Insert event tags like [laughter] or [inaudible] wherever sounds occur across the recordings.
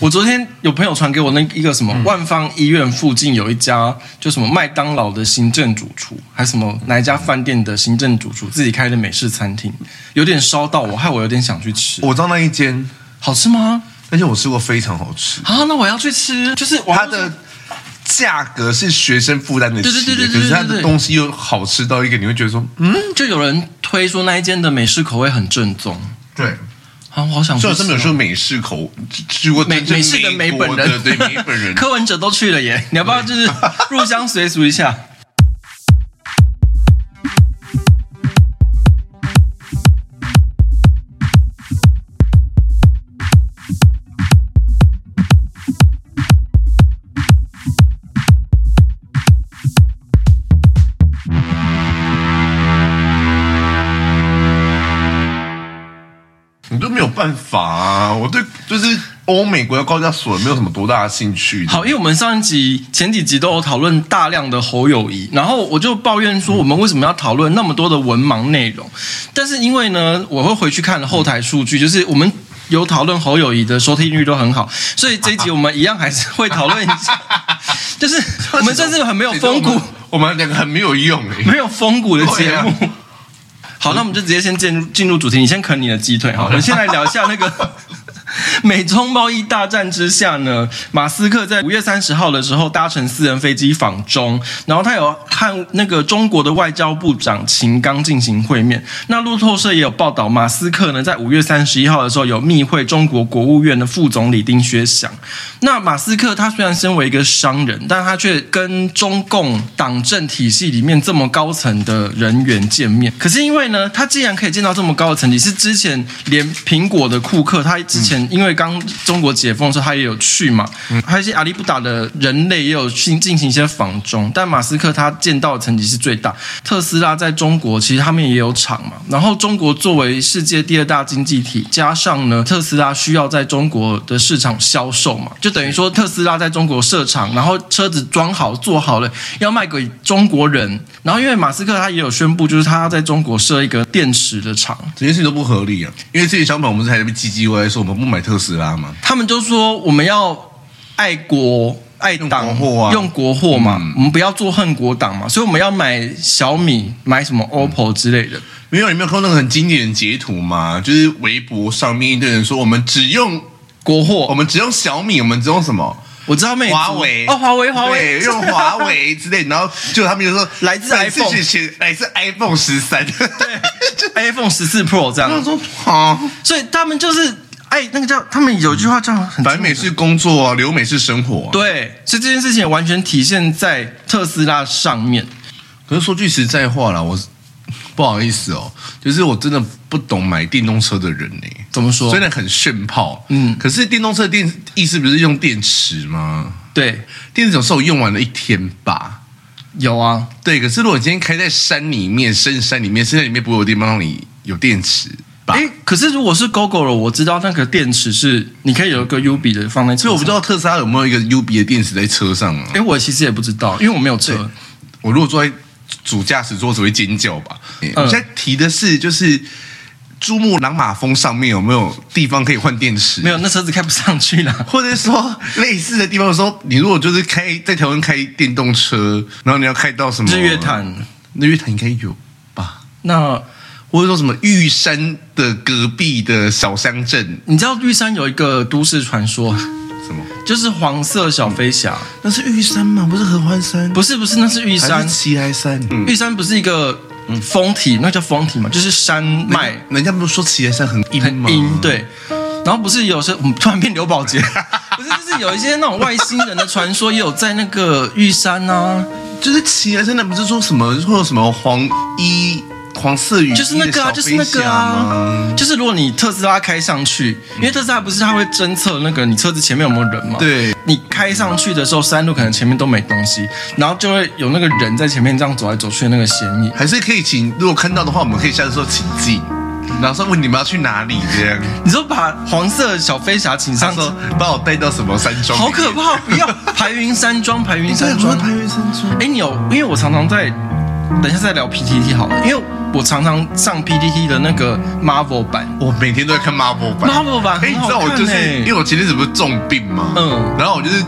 我昨天有朋友传给我那一个什么万方医院附近有一家，就什么麦当劳的行政主厨，还什么哪一家饭店的行政主厨自己开的美式餐厅，有点烧到我，害我有点想去吃。我知道那一间好吃吗？而且我吃过非常好吃。啊，那我要去吃。就是它的价格是学生负担的，对对对对对，可是它的东西又好吃到一个，你会觉得说，嗯，就有人推说那一间的美式口味很正宗。对。啊，我好想。虽然是没有说美式口，去过美美式的美本人，对美本人，[laughs] 柯文哲都去了耶！你要不要就是入乡随俗一下？办法啊！我对就是欧美国家高加索没有什么多大的兴趣。好，因为我们上一集、前几集都有讨论大量的侯友谊，然后我就抱怨说，我们为什么要讨论那么多的文盲内容？但是因为呢，我会回去看后台数据，就是我们有讨论侯友谊的收听率都很好，所以这一集我们一样还是会讨论一下。[laughs] 就是我们甚至很没有风骨，我们两个很没有用，没有风骨的节目。好，那我们就直接先进入进入主题。你先啃你的鸡腿哈，我们先来聊一下那个。美中贸易大战之下呢，马斯克在五月三十号的时候搭乘私人飞机访中，然后他有和那个中国的外交部长秦刚进行会面。那路透社也有报道，马斯克呢在五月三十一号的时候有密会中国国务院的副总理丁薛祥。那马斯克他虽然身为一个商人，但他却跟中共党政体系里面这么高层的人员见面。可是因为呢，他既然可以见到这么高的层级，是之前连苹果的库克他之前。因为刚中国解封的时候，他也有去嘛，还有一些阿里不达的人类也有去进行一些仿中，但马斯克他见到的层级是最大。特斯拉在中国其实他们也有厂嘛，然后中国作为世界第二大经济体，加上呢特斯拉需要在中国的市场销售嘛，就等于说特斯拉在中国设厂，然后车子装好做好了要卖给中国人，然后因为马斯克他也有宣布，就是他要在中国设一个电池的厂，这件事情都不合理啊，因为这些想法我们是还在被唧唧歪歪说我们不买特斯拉嘛？他们就说我们要爱国爱党，货啊，用国货嘛，嗯、我们不要做恨国党嘛，所以我们要买小米，买什么 OPPO 之类的。嗯、没有，你没有看到那个很经典的截图吗？就是微博上面一堆人说我们只用国货，我们只用小米，我们只用什么？我知道没华为哦，华为华为用华为之类，然后就他们就说来自 iPhone，来自 iPhone 十三，对，就 iPhone 十四 Pro 这样。他说好，所以他们就是。哎，那个叫他们有句话叫“反美是工作啊，留美是生活啊”。对，所以这件事情完全体现在特斯拉上面。可是说句实在话啦，我 [laughs] 不好意思哦，就是我真的不懂买电动车的人呢。怎么说？虽然很炫炮，嗯，可是电动车电意思不是用电池吗？对，电池总是我用完了一天吧？有啊，对。可是如果你今天开在山里面，深山里面，深山里面不会有地方让你有电池。哎，可是如果是 Gogoro，我知道那个电池是你可以有一个 UB 的放在车上，所以我不知道特斯拉有没有一个 UB 的电池在车上啊？哎，我其实也不知道，因为我没有车。我如果坐在主驾驶座只会尖叫吧？嗯、我现在提的是，就是珠穆朗玛峰上面有没有地方可以换电池？没有，那车子开不上去了。[laughs] 或者说类似的地方，说你如果就是开在台湾开电动车，然后你要开到什么日月潭？日月潭应该有吧？那。或者说什么玉山的隔壁的小乡镇？你知道玉山有一个都市传说？什么？就是黄色小飞侠。那是玉山吗？不是合欢山？不是，不是，那是玉山。奇莱山。嗯、玉山不是一个峰体，那叫峰体嘛？就是山脉。人家不是说奇莱山很阴吗？很阴，对。然后不是有时候我们突然变刘宝杰，[laughs] 不是，就是有一些那种外星人的传说，也有在那个玉山啊。就是奇莱山那不是说什么会有什么黄衣？黄色雨就是那个啊，就是那个啊，就是如果你特斯拉开上去，因为特斯拉不是它会侦测那个你车子前面有没有人嘛？对，你开上去的时候，山路可能前面都没东西，然后就会有那个人在前面这样走来走去的那个嫌疑。还是可以请，如果看到的话，我们可以下次说请进，然后说问你们要去哪里这样。你说把黄色小飞侠请上车，把我带到什么山庄？好可怕！不要排云山庄，排云山庄，排云山庄。哎，你有？因为我常常在，等一下再聊 PTT 好了，因为。我常常上 PPT 的那个 Marvel 版，我每天都在看 Marvel 版。Marvel 版，哎，你知道我就是因为我前阵子不是重病吗？嗯，然后我就是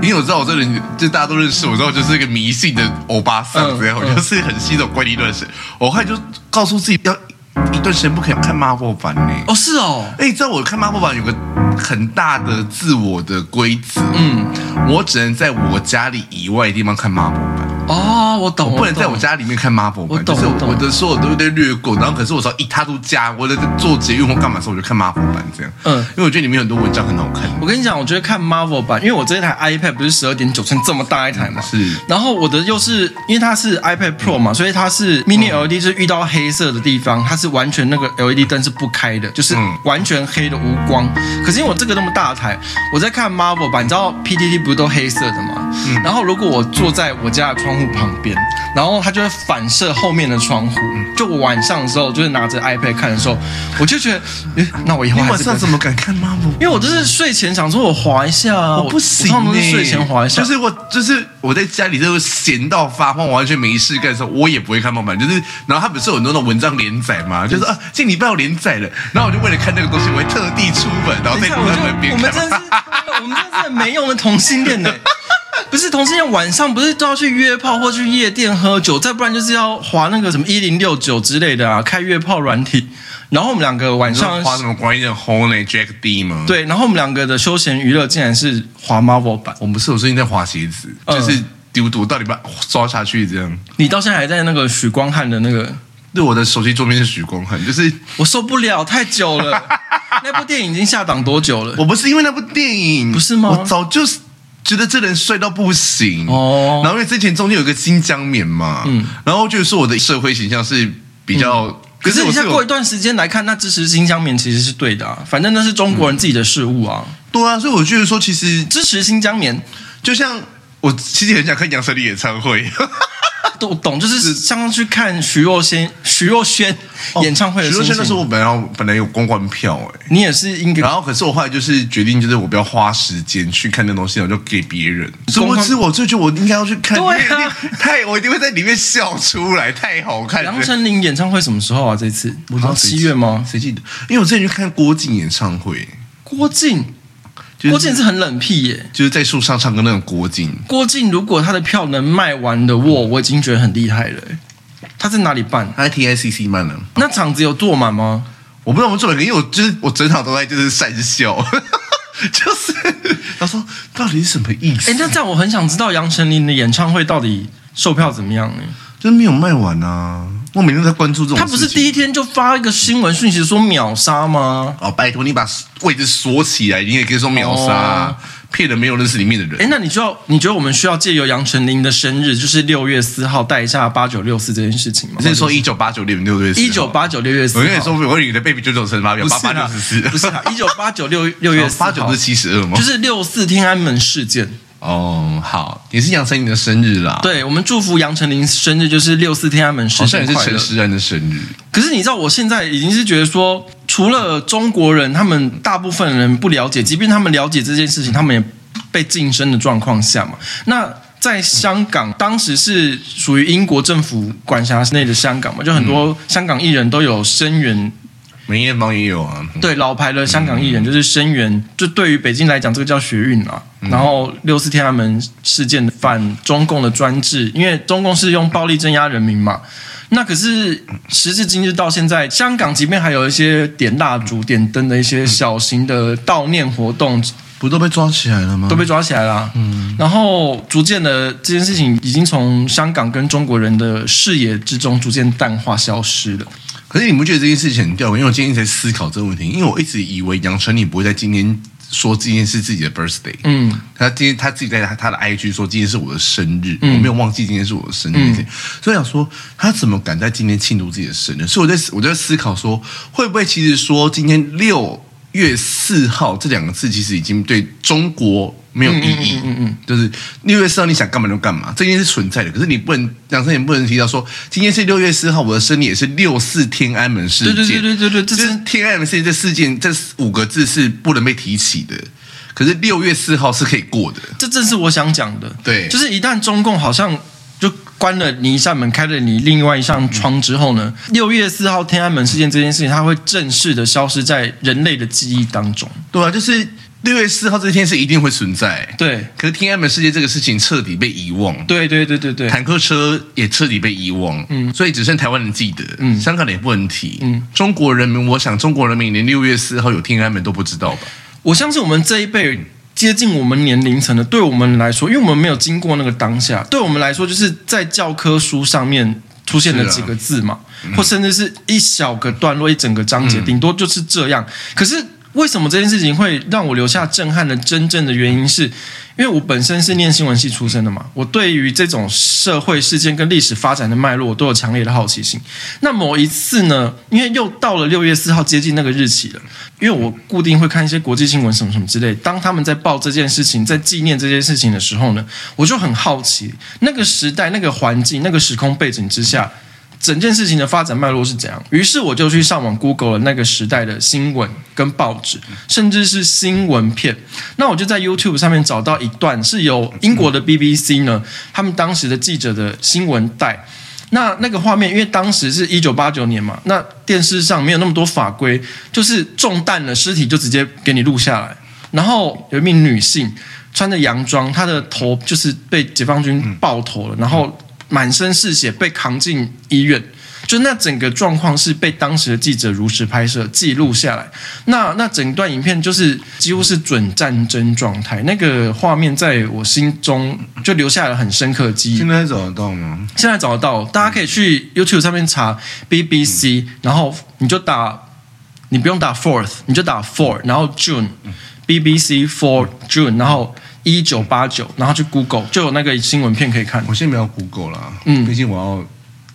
因为我知道我这人就大家都认识我，知道我就是一个迷信的欧巴桑，这样、嗯嗯、我就是很信这种怪力乱神。我后来就告诉自己要一段时间不可以看 Marvel 版呢。哦，是哦。哎，你知道我看 Marvel 版有个很大的自我的规则，嗯，我只能在我家里以外的地方看 Marvel 版。哦，我懂，我不能在我家里面看 Marvel 版，就是我的所有都有点略过。然后，可是我只要一踏入家，我在做节目或干嘛的时候，我就看 Marvel 版这样。嗯，因为我觉得里面很多文章很好看。我跟你讲，我觉得看 Marvel 版，因为我这一台 iPad 不是十二点九寸这么大一台嘛，是。然后我的又是因为它是 iPad Pro 嘛，所以它是 Mini LED，就是遇到黑色的地方，它是完全那个 LED 灯是不开的，就是完全黑的无光。可是因为我这个那么大台，我在看 Marvel 版，你知道 PTT 不是都黑色的吗？嗯。然后如果我坐在我家的窗户旁边。然后它就会反射后面的窗户。就我晚上的时候，就是拿着 iPad 看的时候，我就觉得，诶，那我以后晚上怎么敢看 Marvel？因为我就是睡前想说，我滑一下啊，我不行。他们是睡前滑一下，就是我，就是我在家里就是闲到发慌，完全没事干的时候，我也不会看 Marvel。就是，然后它不是有很多那种文章连载嘛，就是啊，这礼拜要连载了，然后我就为了看那个东西，我会特地出门，然后在门边看。我们真是，我们真是没用的同性恋呢。[laughs] 不是同性恋，晚上不是都要去约炮或去夜店喝酒，再不然就是要滑那个什么一零六九之类的啊，开约炮软体。然后我们两个晚上滑什么关于的 Honey Jack D 吗？对，然后我们两个的休闲娱乐竟然是滑 Marvel 版。我们不是，我最近在滑鞋子，就是丢毒到底把抓下去这样。你到现在还在那个许光汉的那个？对，我的手机桌面是许光汉，就是我受不了，太久了。[laughs] 那部电影已经下档多久了？我不是因为那部电影，不是吗？我早就是。觉得这人帅到不行哦，然后因为之前中间有一个新疆棉嘛，嗯，然后就是说我的社会形象是比较，嗯、可是你现在过一段时间来看，那支持新疆棉其实是对的啊，反正那是中国人自己的事物啊，嗯、对啊，所以我觉得说其实支持新疆棉，就像我其实很想看杨丞琳演唱会。[laughs] 都懂，就是像去看徐若瑄、徐若瑄演唱会的时候。徐若瑄那时候我本来本来有公关票哎，你也是应该。然后可是我后来就是决定，就是我不要花时间去看那东西，我就给别人。所以我是我就觉得我应该要去看，对啊，[laughs] 太我一定会在里面笑出来，太好看。杨丞琳演唱会什么时候啊？这次不知道七月吗？谁记得？因为我之前去看郭靖演唱会，郭静。郭靖是很冷僻耶，就是在树上唱歌那种郭靖。郭靖如果他的票能卖完的，我我已经觉得很厉害了。他在哪里办？他在 TICC 办的。那场子有坐满吗？我不知道我们坐满，因为我就是我整场都在就是讪笑，[laughs] 就是他说到底是什么意思？哎，那这样我很想知道杨丞琳的演唱会到底售票怎么样呢？就是没有卖完啊。我每天在关注这种。他不是第一天就发一个新闻讯息说秒杀吗？哦，拜托你把位置锁起来，你也可以说秒杀，骗、哦、人没有认识里面的人。哎，那你就要你觉得我们需要借由杨丞琳的生日，就是六月四号带一下八九六四这件事情吗？你是说一九八九年六月四？一九八九六月四？我跟你说，我跟你的 baby 九九乘法表八八六十四，不是一九八九六六月四 [laughs] 八九是七十二吗？就是六四天安门事件。哦，好，也是杨丞琳的生日啦。对，我们祝福杨丞琳生日，就是六四天安门事件，好像也是陈势安的生日。可是你知道，我现在已经是觉得说，除了中国人，他们大部分人不了解，即便他们了解这件事情，他们也被噤声的状况下嘛。那在香港，当时是属于英国政府管辖内的香港嘛，就很多香港艺人都有声援。梅艳芳也有啊，对，老牌的香港艺人就是声援，就对于北京来讲，这个叫学运啊。然后六四天安门事件反中共的专制，因为中共是用暴力镇压人民嘛。那可是时至今日到现在，香港即便还有一些点蜡烛、点灯的一些小型的悼念活动，不都被抓起来了吗？都被抓起来了。嗯，然后逐渐的这件事情已经从香港跟中国人的视野之中逐渐淡化消失了。可是你不觉得这件事情很吊诡？因为我今天在思考这个问题，因为我一直以为杨丞琳不会在今天说今天是自己的 birthday。嗯，他今天他自己在他他的 IG 说今天是我的生日，嗯、我没有忘记今天是我的生日。嗯、所以想说他怎么敢在今天庆祝自己的生日？所以我在我在思考说，会不会其实说今天六月四号这两个字其实已经对中国。没有意义，嗯嗯，嗯，就是六月四号你想干嘛就干嘛，这件事存在的。可是你不能，杨丞琳不能提到说，今天是六月四号，我的生日也是六四天安门事件。对对对对对，这是天安门事件这事件这五个字是不能被提起的。可是六月四号是可以过的，这正是我想讲的。对，就是一旦中共好像就关了你一扇门，开了你另外一扇窗之后呢，六月四号天安门事件这件事情，它会正式的消失在人类的记忆当中。对啊，就是六月四号这天是一定会存在。对，可是天安门事件这个事情彻底被遗忘。对对对对对，坦克车也彻底被遗忘。嗯，所以只剩台湾人记得。嗯，香港人也不能提。嗯，中国人民，我想中国人民连六月四号有天安门都不知道吧？我相信我们这一辈。接近我们年龄层的，对我们来说，因为我们没有经过那个当下，对我们来说，就是在教科书上面出现了几个字嘛，或甚至是一小个段落、一整个章节，顶多就是这样。可是为什么这件事情会让我留下震撼的真正的原因是？因为我本身是念新闻系出身的嘛，我对于这种社会事件跟历史发展的脉络，我都有强烈的好奇心。那某一次呢，因为又到了六月四号，接近那个日期了，因为我固定会看一些国际新闻什么什么之类。当他们在报这件事情，在纪念这件事情的时候呢，我就很好奇，那个时代、那个环境、那个时空背景之下。整件事情的发展脉络是怎样？于是我就去上网 Google 了那个时代的新闻跟报纸，甚至是新闻片。那我就在 YouTube 上面找到一段是由英国的 BBC 呢，他们当时的记者的新闻带。那那个画面，因为当时是一九八九年嘛，那电视上没有那么多法规，就是中弹了尸体就直接给你录下来。然后有一名女性穿着洋装，她的头就是被解放军爆头了，然后。满身是血被扛进医院，就那整个状况是被当时的记者如实拍摄记录下来。那那整段影片就是几乎是准战争状态，那个画面在我心中就留下了很深刻的记忆。现在找得到吗？现在找得到，大家可以去 YouTube 上面查 BBC，然后你就打，你不用打 Fourth，你就打 Four，然后 June，BBC Four June，然后。一九八九，然后去 Google 就有那个新闻片可以看。我现在没有 Google 了，嗯，毕竟我要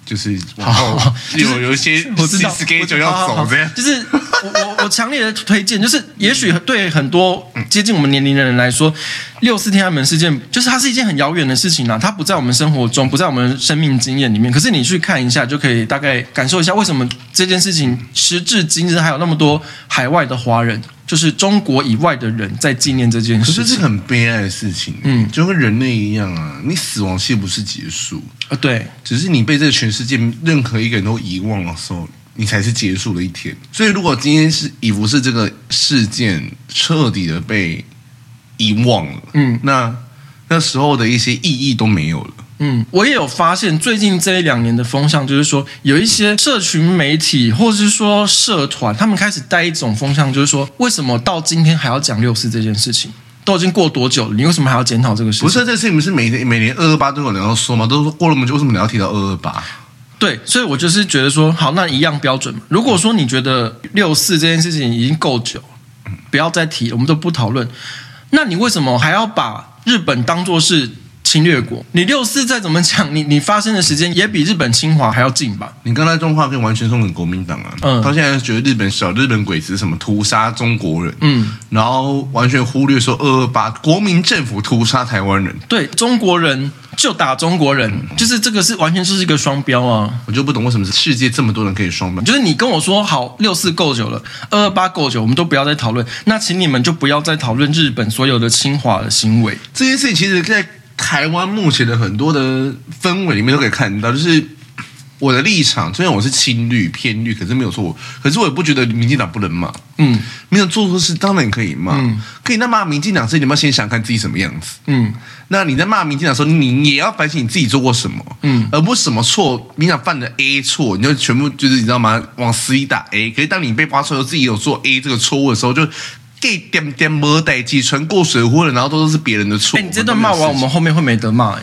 就是往后有有一些 [laughs] 我知道 schedule 要走这样。就是我我我强烈的推荐，就是也许对很多接近我们年龄的人来说，六四天安门事件就是它是一件很遥远的事情啦，它不在我们生活中，不在我们生命经验里面。可是你去看一下，就可以大概感受一下为什么这件事情时至今日还有那么多海外的华人。就是中国以外的人在纪念这件事情，可是这是很悲哀的事情。嗯，就跟人类一样啊，你死亡其实不是结束啊，对，只是你被这个全世界任何一个人都遗忘的时候，你才是结束的一天。所以，如果今天是已不是这个事件彻底的被遗忘了，嗯，那那时候的一些意义都没有了。嗯，我也有发现，最近这一两年的风向就是说，有一些社群媒体或者是说社团，他们开始带一种风向，就是说，为什么到今天还要讲六四这件事情？都已经过多久了？你为什么还要检讨这个事情？不是这事情，不是每年每年二二八都有人要说吗？都说过了那么久，为什么你要提到二二八？对，所以我就是觉得说，好，那一样标准嘛。如果说你觉得六四这件事情已经够久，不要再提，我们都不讨论。那你为什么还要把日本当做是？侵略国，你六四再怎么讲，你你发生的时间也比日本侵华还要近吧？你刚才这种话可以完全送给国民党啊！嗯，他现在觉得日本小日本鬼子什么屠杀中国人，嗯，然后完全忽略说二二八国民政府屠杀台湾人，对中国人就打中国人，嗯、就是这个是完全就是一个双标啊！我就不懂为什么是世界这么多人可以双标，就是你跟我说好六四够久了，二二八够久，我们都不要再讨论，那请你们就不要再讨论日本所有的侵华的行为，这件事情其实在。台湾目前的很多的氛围里面都可以看到，就是我的立场，虽然我是青绿偏绿，可是没有错。可是我也不觉得民进党不能骂，嗯，没有做错事当然可以骂，嗯，可以。那骂民进党之前，你要先想看自己什么样子，嗯。那你在骂民进党的时候，你也要反省你自己做过什么，嗯，而不是什么错，民进党犯的 A 错，你就全部就是你知道吗？往死里打 A。可是当你被挖出来自己有做 A 这个错误的时候，就。给点点没代志，全过水壶了，然后都是别人的错。哎，你这段骂完，我们后面会没得骂哎。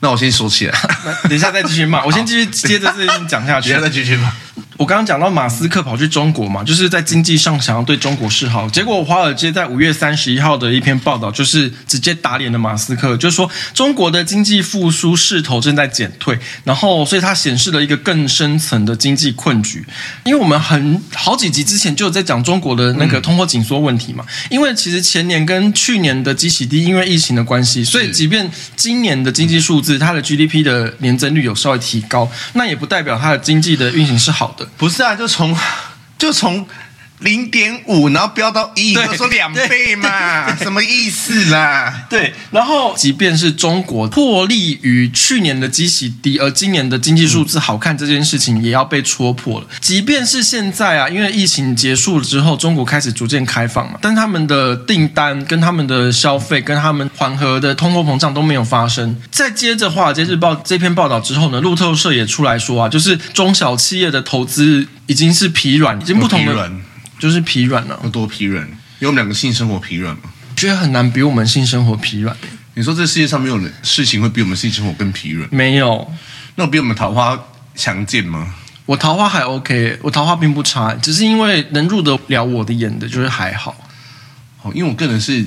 那我先说起来，等一下再继续骂。我先继续接着这件事情讲下去，[laughs] 等一下再继续骂。我刚刚讲到马斯克跑去中国嘛，就是在经济上想要对中国示好。结果华尔街在五月三十一号的一篇报道，就是直接打脸了马斯克，就是说中国的经济复苏势头正在减退，然后所以它显示了一个更深层的经济困局。因为我们很好几集之前就有在讲中国的那个通货紧缩问题嘛，因为其实前年跟去年的基期低，因为疫情的关系，所以即便今年的经济数字，它的 GDP 的年增率有稍微提高，那也不代表它的经济的运行是好不是啊，就从就从零点五，然后飙到一，就说两倍嘛，什么意思啦？[laughs] 对，然后即便是中国破例于去年的基期低，而今年的经济数字好看这件事情也要被戳破了。即便是现在啊，因为疫情结束了之后，中国开始逐渐开放嘛，但他们的订单、跟他们的消费、跟他们缓和的通货膨胀都没有发生。再接着《华尔街日报》这篇报道之后呢，路透社也出来说啊，就是中小企业的投资已经是疲软，已经不同的。就是疲软了、啊，有多疲软？因为我们两个性生活疲软嘛？觉得很难比我们性生活疲软。你说这世界上没有人事情会比我们性生活更疲软？没有。那我比我们桃花强健吗？我桃花还 OK，我桃花并不差，只是因为能入得了我的眼的，就是还好。哦，因为我个人是。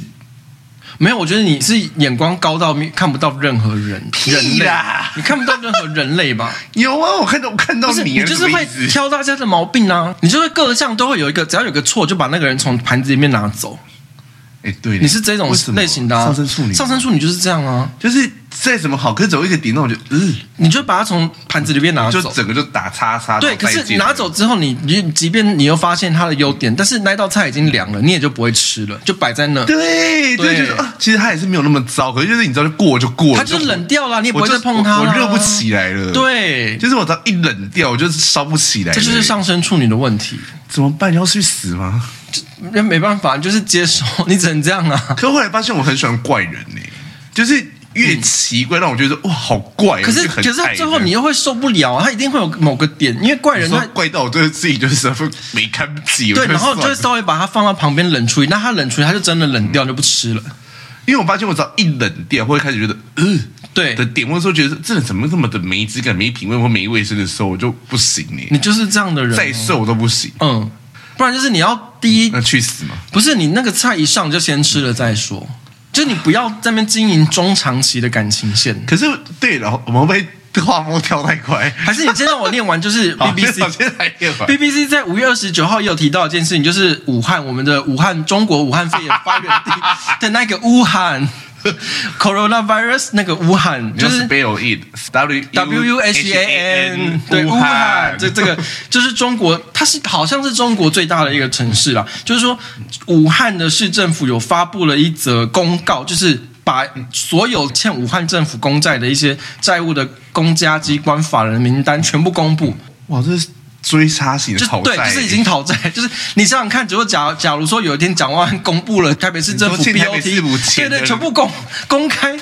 没有，我觉得你是眼光高到看不到任何人，人类，你看不到任何人类吧？有啊，我看到我看到你，你就是会挑大家的毛病啊，你就会各项都会有一个，只要有个错，就把那个人从盘子里面拿走。哎，对，你是这种类型的、啊、上升处女，上升处女就是这样啊，就是再怎么好，可是走一个点，那我就嗯，你就把它从盘子里面拿走，就整个就打叉叉。对，可是拿走之后你，你你即便你又发现它的优点，但是那道菜已经凉了，你也就不会吃了，就摆在那。对对，就是啊，其实它也是没有那么糟，可是就是你知道，就过就过了，它就冷掉了，你也不会再碰它，我热不起来了。对，就是我只要一冷掉，我就是烧不起来。这就是上升处女的问题，怎么办？你要去死吗？那没办法，就是接受，[laughs] 你只能这样啊。可后来发现我很喜欢怪人呢、欸，就是越奇怪让我觉得哇好怪。可是可是最后你又会受不了啊，他一定会有某个点，因为怪人他怪到我对自己就是没看不起。对，然后就会稍微把它放到旁边冷处理，那它冷处理它就真的冷掉就不吃了。因为我发现我只要一冷掉，会开始觉得嗯、呃、对的点，或者说觉得这人怎么这么的没质感、没品味或没卫生的时候，我就不行你、欸。你就是这样的人，再瘦都不行。嗯。不然就是你要第一，那去死嘛！不是你那个菜一上就先吃了再说，嗯、就你不要在那边经营中长期的感情线。可是对了，我们被画风跳太快，还是你先让我念完？就是 [laughs] BBC，BBC 在五月二十九号也有提到一件事情，就是武汉，我们的武汉，中国武汉肺炎发源地的那个武汉。[laughs] Coronavirus 那个武汉就是 spell it W W U H A N 对武汉这这个就是中国，它是好像是中国最大的一个城市啦。就是说，武汉的市政府有发布了一则公告，就是把所有欠武汉政府公债的一些债务的公家机关法人名单全部公布。哇，这是。追杀型的讨债，对，就是已经讨债，[laughs] 就是你想想看，如果假假如说有一天蒋万安公布了台北市政府 BOT，对对，全部公公开，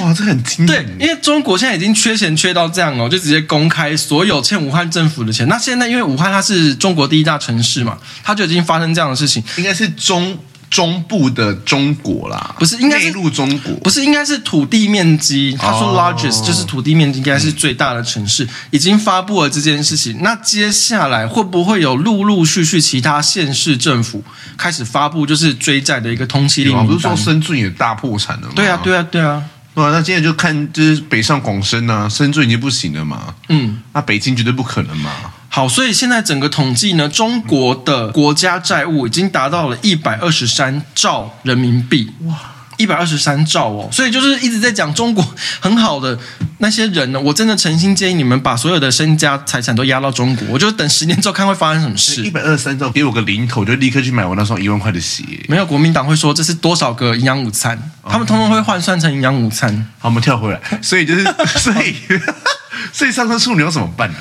哇，这很惊人。对，因为中国现在已经缺钱缺到这样哦，就直接公开所有欠武汉政府的钱。那现在因为武汉它是中国第一大城市嘛，它就已经发生这样的事情，应该是中。中部的中国啦，不是应该是内陆中国，不是应该是土地面积。他说 largest、oh, 就是土地面积应该是最大的城市，已经发布了这件事情。那接下来会不会有陆陆续续其他县市政府开始发布就是追债的一个通缉令？不是说深圳也大破产了吗？对啊，对啊，对啊。对啊，那现在就看就是北上广深啊，深圳已经不行了嘛。嗯，那北京绝对不可能嘛。好，所以现在整个统计呢，中国的国家债务已经达到了一百二十三兆人民币。哇，一百二十三兆哦！所以就是一直在讲中国很好的那些人呢，我真的诚心建议你们把所有的身家财产都押到中国，我就等十年之后看会发生什么事。一百二十三兆，给我个零头，就立刻去买我那双一万块的鞋。没有，国民党会说这是多少个营养午餐，他们通通会换算成营养午餐。好，我们跳回来，所以就是，[laughs] 所以，[laughs] 所以上升处女要怎么办呢？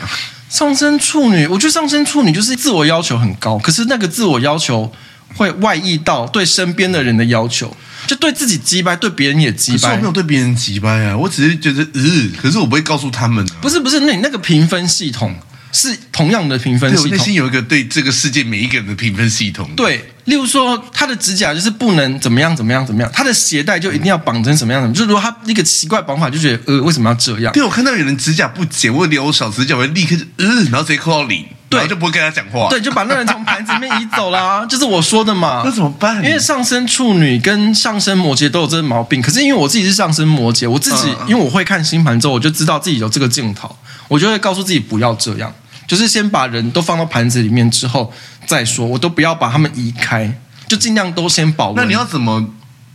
上升处女，我觉得上升处女就是自我要求很高，可是那个自我要求会外溢到对身边的人的要求，就对自己击败，对别人也击败。可是我没有对别人击败啊，我只是觉得，嗯，可是我不会告诉他们啊。不是不是，那你那个评分系统。是同样的评分系统，内心有一个对这个世界每一个人的评分系统。对，例如说他的指甲就是不能怎么样怎么样怎么样，他的鞋带就一定要绑成什么样的，就是说他一个奇怪绑法就觉得呃为什么要这样？对，我看到有人指甲不剪或留小指甲，我会立刻就呃，然后直接扣到零，对，然后就不会跟他讲话，对，就把那人从盘子里面移走啦，[laughs] 就是我说的嘛。那怎么办？因为上升处女跟上升摩羯都有这个毛病，可是因为我自己是上升摩羯，我自己、嗯、因为我会看星盘之后，我就知道自己有这个镜头，我就会告诉自己不要这样。就是先把人都放到盘子里面之后再说，我都不要把他们移开，就尽量都先保温。那你要怎么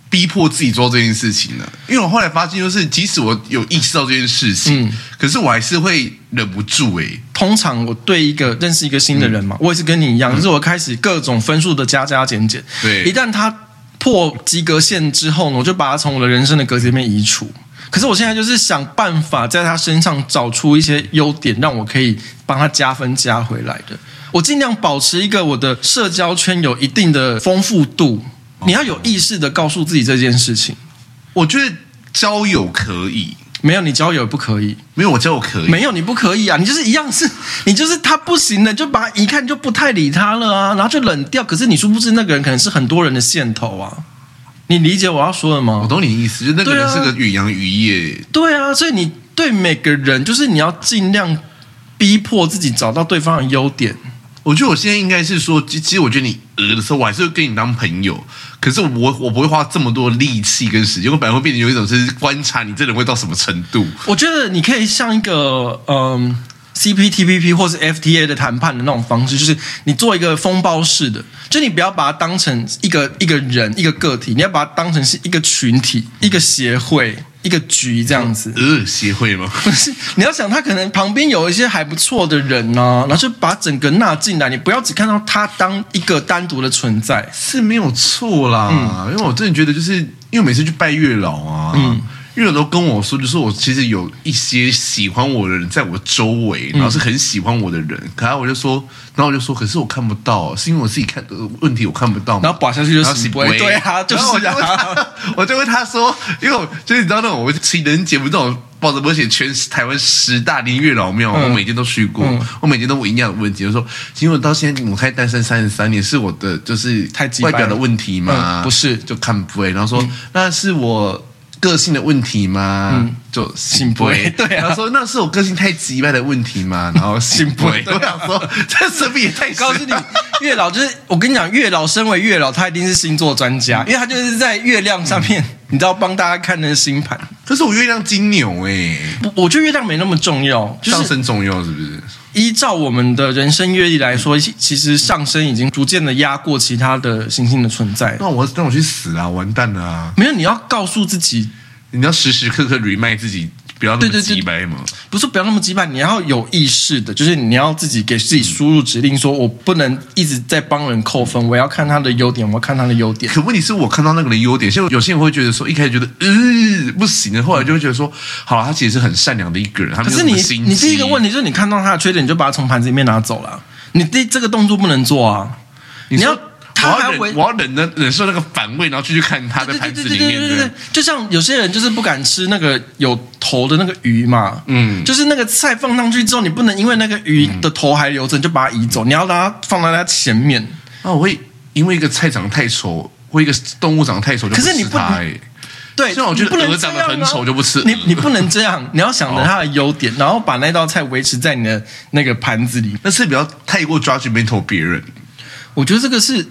逼迫自己做这件事情呢？因为我后来发现，就是即使我有意识到这件事情，嗯，可是我还是会忍不住诶、欸，通常我对一个认识一个新的人嘛，嗯、我也是跟你一样，就是我开始各种分数的加加减减。对，一旦他破及格线之后呢，我就把他从我的人生的格子里面移除。可是我现在就是想办法在他身上找出一些优点，让我可以帮他加分加回来的。我尽量保持一个我的社交圈有一定的丰富度。你要有意识的告诉自己这件事情。我觉得交友可以，没有你交友不可以，没有我交友可以，没有你不可以啊！你就是一样是，你就是他不行了，就把他一看就不太理他了啊，然后就冷掉。可是你殊不知那个人可能是很多人的线头啊，你理解我要说的吗？我懂你意思，就那个人是个远洋渔业。对啊，所以你对每个人，就是你要尽量逼迫自己找到对方的优点。我觉得我现在应该是说，其实我觉得你呃的时候，我还是会跟你当朋友。可是我我不会花这么多力气跟时间，我本来会变成有一种是观察你这人会到什么程度。我觉得你可以像一个嗯 CPTPP 或是 FTA 的谈判的那种方式，就是你做一个风暴式的，就你不要把它当成一个一个人一个个体，你要把它当成是一个群体一个协会。一个局这样子，呃，协会吗？不是，你要想他可能旁边有一些还不错的人呢、啊，然后就把整个纳进来，你不要只看到他当一个单独的存在，是没有错啦。嗯、因为我真的觉得，就是因为每次去拜月老啊。嗯月老都跟我说，就是我其实有一些喜欢我的人在我周围，然后是很喜欢我的人。可是我就说，然后我就说，可是我看不到，是因为我自己看的问题，我看不到。然后拔下去就死不会。对啊，就是啊。[laughs] 我就问他说，因为我就是你知道那种我情人节目这种抱着我写全台湾十大林月老庙，我每天都去过，我每天都问一样的问题，就说，因为到现在我开单身三十三年，是我的就是太外表的问题吗？不是，就看不会。然后说那是我。个性的问题吗？嗯、就信不会。对啊，他说那是我个性太急败的问题吗？然后信不会。我想说，这是不是也太……告诉你，月老就是我跟你讲，月老身为月老，他一定是星座专家，因为他就是在月亮上面，嗯、你知道帮大家看那个星盘。可是我月亮金牛哎、欸，我觉得月亮没那么重要，就是、上升重要是不是？依照我们的人生阅历来说，其实上升已经逐渐的压过其他的行星的存在。那我那我去死啊！完蛋了啊！没有，你要告诉自己，你要时时刻刻 remind 自己，不要那么机掰嘛。不是不要那么机掰，你要有意识的，就是你要自己给自己输入指令，说我不能一直在帮人扣分，我要看他的优点，我要看他的优点。可问题是我看到那个人优点，现在有些人会觉得说，一开始觉得呃不行的，后来就会觉得说，好了，他其实是很善良的一个人。他可是你你第一个问题就是你看到他的缺点，你就把他从盘子里面拿走了，你第这个动作不能做啊，你要。他还我要忍着忍受那个反胃，然后继续看他的盘子里面。对对对对对，就像有些人就是不敢吃那个有头的那个鱼嘛，嗯，就是那个菜放上去之后，你不能因为那个鱼的头还留着，你就把它移走，你要让它放在它前面。啊，我会因为一个菜长得太丑，或一个动物长得太丑，就不吃它。可是你不能，对，像我觉得鹅长得很丑就不吃。你你不能这样，[laughs] 你要想着它的优点，然后把那道菜维持在你的那个盘子里。那是比较太过 judgmental 别人。我觉得这个是。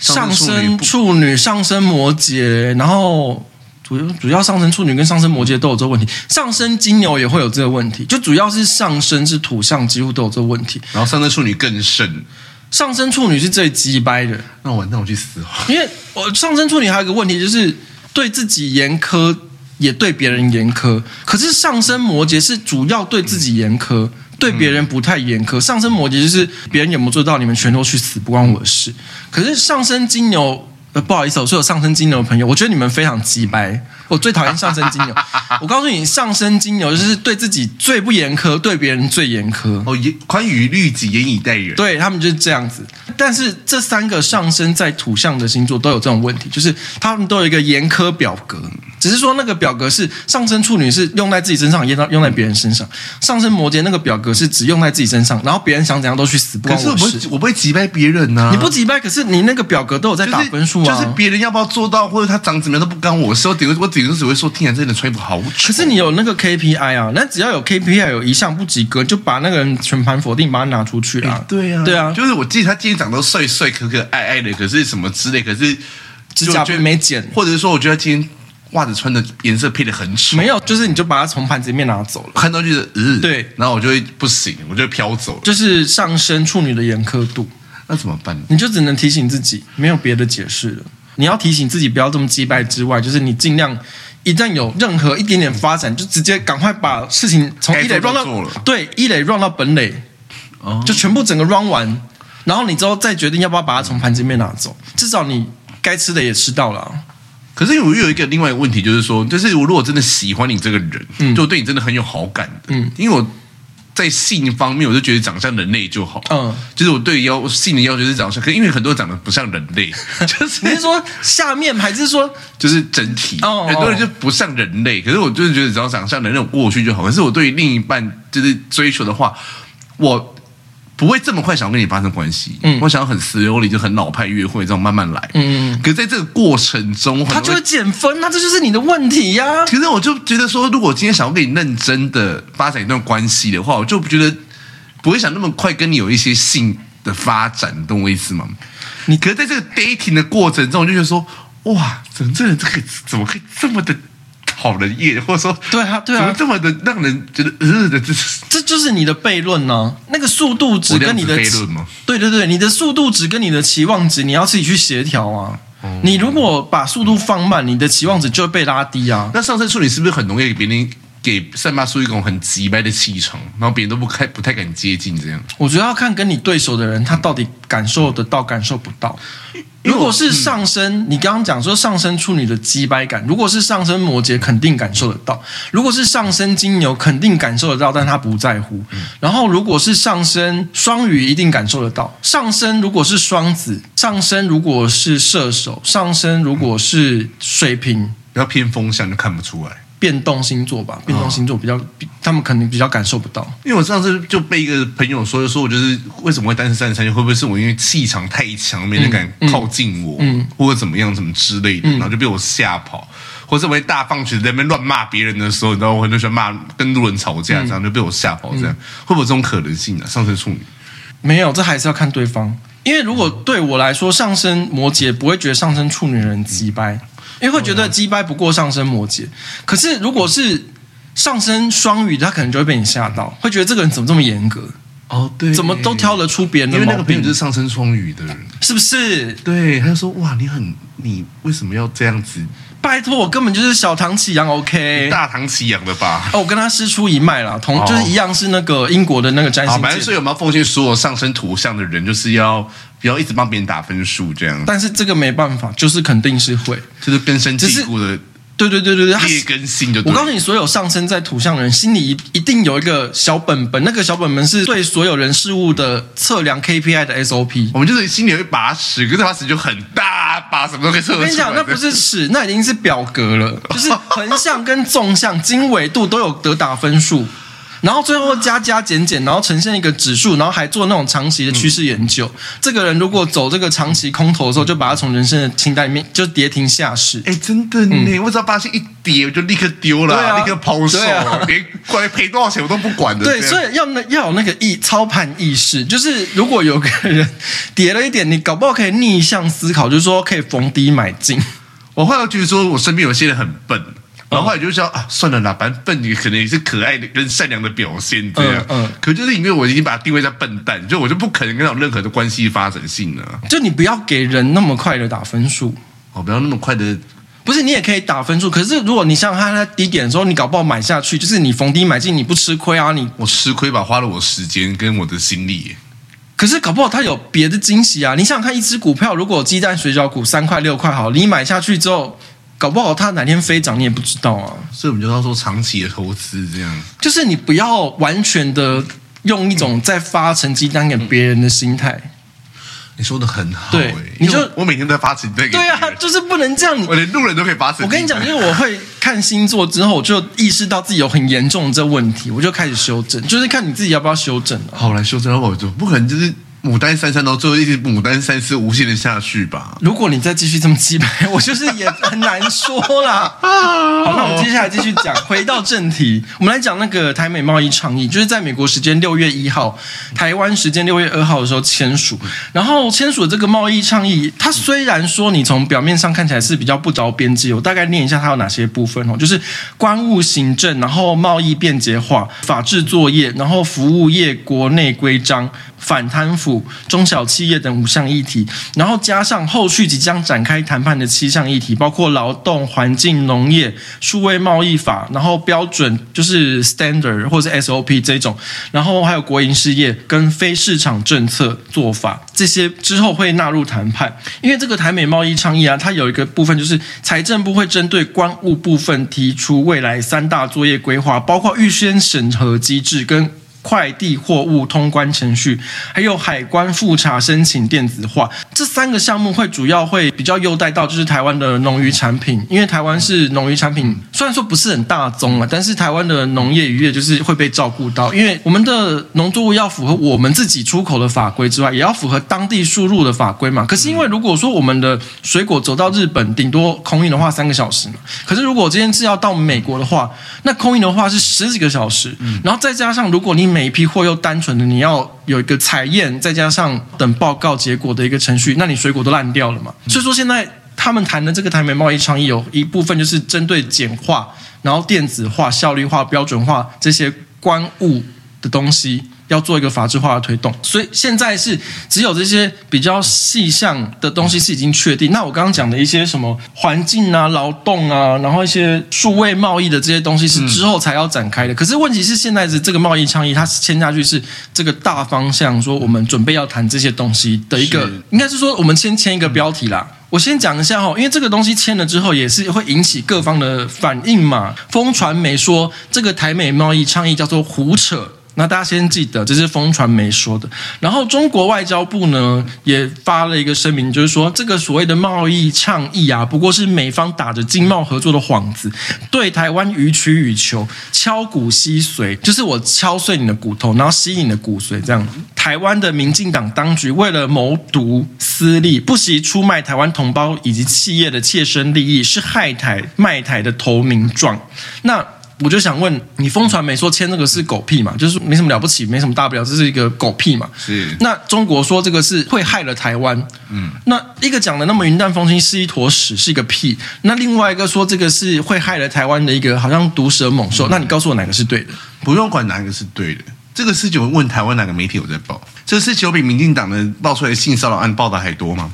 上升处女，上升摩羯，然后主要主要上升处女跟上升摩羯都有这个问题，上升金牛也会有这个问题，就主要是上升是土象，几乎都有这个问题。然后上升处女更甚，上升处女是最鸡掰的。那我那我去死！因为我上升处女还有一个问题，就是对自己严苛，也对别人严苛。可是上升摩羯是主要对自己严苛。对别人不太严苛，上升摩羯就是别人有没有做到，你们全都去死，不关我的事。可是上升金牛，呃，不好意思，我说有上升金牛的朋友，我觉得你们非常鸡掰。我最讨厌上升金牛。我告诉你，上升金牛就是对自己最不严苛，对别人最严苛。哦，严宽于律己，严以待人。对他们就是这样子。但是这三个上升在土象的星座都有这种问题，就是他们都有一个严苛表格，只是说那个表格是上升处女是用在自己身上，用在用在别人身上；上升摩羯那个表格是只用在自己身上，然后别人想怎样都去死，不关我事。可是我不会，我不会击败别人呐、啊。你不击败，可是你那个表格都有在打分数啊。就是别人要不要做到，或者他长怎么样都不干我事。我顶多我顶多只会说，听起来这人穿衣服好丑。可是你有那个 KPI 啊，那只要有 KPI 有一项不及格，就把那个人全盘否定，把他拿出去啊。对啊，对啊，就是我记得他今天长得帅帅、可可爱爱的，可是什么之类，可是指甲没剪，或者是说，我觉得今天袜子穿的颜色配的很丑。没有，就是你就把它从盘子里面拿走了，看到就是嗯，对，然后我就会不行，我就会飘走了。就是上升处女的严苛度，那怎么办？你就只能提醒自己，没有别的解释了。你要提醒自己不要这么击败之外，就是你尽量一旦有任何一点点发展，就直接赶快把事情从一垒 run 到对一垒 run 到本垒，哦，就全部整个 run 完，然后你之后再决定要不要把它从盘子里面拿走，至少你该吃的也吃到了。可是我又有一个另外一个问题，就是说，就是我如果真的喜欢你这个人，嗯，就对你真的很有好感的，嗯，因为我。在性方面，我就觉得长相人类就好。嗯，就是我对要性的要求是长相，可因为很多人长得不像人类，[laughs] 就是你是说下面还是说就是整体？哦，很多人就不像人类，可是我就是觉得只要长相能那种过去就好。可是我对于另一半就是追求的话，我。不会这么快想要跟你发生关系，嗯，我想要很 slowly 就很老派约会这种慢慢来，嗯，可是在这个过程中，他就会减分，那这就是你的问题呀、啊。其实我就觉得说，如果今天想要跟你认真的发展一段关系的话，我就觉得不会想那么快跟你有一些性的发展，懂我意思吗？你可是在这个 dating 的过程中，我就觉得说，哇，怎么这人这个怎么可以这么的？好人业，或者说对啊，对啊，怎么这么的让人觉得呃的，这是这就是你的悖论呢？那个速度值跟你的悖论吗？对对对，你的速度值跟你的期望值，你要自己去协调啊。嗯、你如果把速度放慢，你的期望值就会被拉低啊。那上升处理是不是很容易给别人给散发出一种很急掰的气场，然后别人都不太不太敢接近这样？我觉得要看跟你对手的人，他到底感受得到感受不到。如果是上升，你刚刚讲说上升处女的机掰感，如果是上升摩羯，肯定感受得到；如果是上升金牛，肯定感受得到，但他不在乎。然后如果是上升双鱼，一定感受得到。上升如果是双子，上升如果是射手，上升如果是水瓶，比较偏风向就看不出来。变动星座吧，变动星座比较，哦、他们可能比较感受不到。因为我上次就被一个朋友说，说我就是为什么会单身三十三天，会不会是我因为气场太强，没人敢靠近我，嗯嗯、或者怎么样，怎么之类的，嗯、然后就被我吓跑，或者我会大放厥词在那边乱骂别人的时候，你知道我很多喜欢骂跟路人吵架，这样、嗯、就被我吓跑，这样、嗯、会不会有这种可能性呢、啊？上升处女没有，这还是要看对方。因为如果对我来说，上升摩羯不会觉得上升处女人鸡掰。嗯因为会觉得击败不过上升摩羯，可是如果是上升双鱼，他可能就会被你吓到，会觉得这个人怎么这么严格？哦，对，怎么都挑得出别人的毛病？因为那个朋友就是上升双鱼的人，是不是？对，他就说哇，你很，你为什么要这样子？拜托，我根本就是小唐启阳，OK，大唐启阳的吧？哦，我跟他师出一脉啦，同就是一样是那个英国的那个占星。反正所以我们要奉劝所有上升图像的人，就是要不要一直帮别人打分数这样。但是这个没办法，就是肯定是会，就是根深蒂固的。对对对对对，劣根性就。我告诉你，所有上升在土象的人心里一一定有一个小本本，那个小本本是对所有人事物的测量 KPI 的 SOP。我们就是心里有一把尺，可是这把尺就很大把，什么都可以测得出来。我跟你讲，那不是尺，那已经是表格了，就是横向跟纵向经纬度都有得打分数。然后最后加加减减，然后呈现一个指数，然后还做那种长期的趋势研究。嗯、这个人如果走这个长期空头的时候，就把他从人生的清单里面就跌停下市。哎，真的呢，嗯、我只要发现一跌，我就立刻丢了，啊、立刻抛售，啊、连关于赔多少钱我都不管的。对，所以要那要有那个意操盘意识，就是如果有个人跌了一点，你搞不好可以逆向思考，就是说可以逢低买进。我后来觉得说，我身边有些人很笨。然后后来就说啊，算了啦，反正笨，女可能也是可爱的跟善良的表现这样。嗯，嗯，可就是因为我已经把它定位在笨蛋，就我就不可能跟他有任何的关系发展性了。就你不要给人那么快的打分数，哦，不要那么快的，不是你也可以打分数。可是如果你像他在低点的时候，你搞不好买下去，就是你逢低买进，你不吃亏啊？你我吃亏吧，花了我时间跟我的心力。可是搞不好他有别的惊喜啊！你想想看，一只股票如果鸡蛋水饺股三块六块好，你买下去之后。搞不好他哪天飞涨，你也不知道啊。所以我们就要说长期的投资，这样就是你不要完全的用一种在发成绩单给别人的心态。你说的很好，欸，对，你说我每天都在发成绩单。对啊，就是不能这样。我连路人都可以发成。我跟你讲，因为我会看星座之后，我就意识到自己有很严重的这问题，我就开始修正，就是看你自己要不要修正。好，来修正，我就不可能就是。牡丹三三到最后一直牡丹三四无限的下去吧。如果你再继续这么鸡掰，[laughs] 我就是也很难说啦。[laughs] 好，那我们接下来继续讲，回到正题，我们来讲那个台美贸易倡议，就是在美国时间六月一号，台湾时间六月二号的时候签署。然后签署的这个贸易倡议，它虽然说你从表面上看起来是比较不着边际，我大概念一下它有哪些部分哦，就是官务行政，然后贸易便捷化，法制作业，然后服务业国内规章。反贪腐、中小企业等五项议题，然后加上后续即将展开谈判的七项议题，包括劳动、环境、农业、数位贸易法，然后标准就是 standard 或者 SOP 这种，然后还有国营事业跟非市场政策做法，这些之后会纳入谈判。因为这个台美贸易倡议啊，它有一个部分就是财政部会针对关务部分提出未来三大作业规划，包括预先审核机制跟。快递货物通关程序，还有海关复查申请电子化，这三个项目会主要会比较优待到就是台湾的农渔产品，因为台湾是农渔产品，虽然说不是很大宗啊，但是台湾的农业渔业就是会被照顾到，因为我们的农作物要符合我们自己出口的法规之外，也要符合当地输入的法规嘛。可是因为如果说我们的水果走到日本，顶多空运的话三个小时嘛，可是如果今天是要到美国的话，那空运的话是十几个小时，然后再加上如果你每一批货又单纯的，你要有一个采验，再加上等报告结果的一个程序，那你水果都烂掉了嘛。所以说现在他们谈的这个台美贸易倡议，有一部分就是针对简化、然后电子化、效率化、标准化这些关务的东西。要做一个法制化的推动，所以现在是只有这些比较细项的东西是已经确定。那我刚刚讲的一些什么环境啊、劳动啊，然后一些数位贸易的这些东西是之后才要展开的。可是问题是，现在的这个贸易倡议，它签下去是这个大方向，说我们准备要谈这些东西的一个，应该是说我们先签一个标题啦。我先讲一下哈，因为这个东西签了之后，也是会引起各方的反应嘛。风传媒说这个台美贸易倡议叫做胡扯。那大家先记得，这是风传媒说的。然后中国外交部呢也发了一个声明，就是说这个所谓的贸易倡议啊，不过是美方打着经贸合作的幌子，对台湾予取予求，敲骨吸髓，就是我敲碎你的骨头，然后吸你的骨髓这样。台湾的民进党当局为了谋独私利，不惜出卖台湾同胞以及企业的切身利益，是害台卖台的投名状。那。我就想问你，风传媒说签这个是狗屁嘛？就是没什么了不起，没什么大不了，这是一个狗屁嘛？是。那中国说这个是会害了台湾，嗯，那一个讲的那么云淡风轻，是一坨屎，是一个屁。那另外一个说这个是会害了台湾的一个，好像毒蛇猛兽。嗯、那你告诉我哪个是对的？不用管哪一个是对的，这个事情我问台湾哪个媒体有在报？这个事情有比民进党的爆出来的性骚扰案报道还多吗？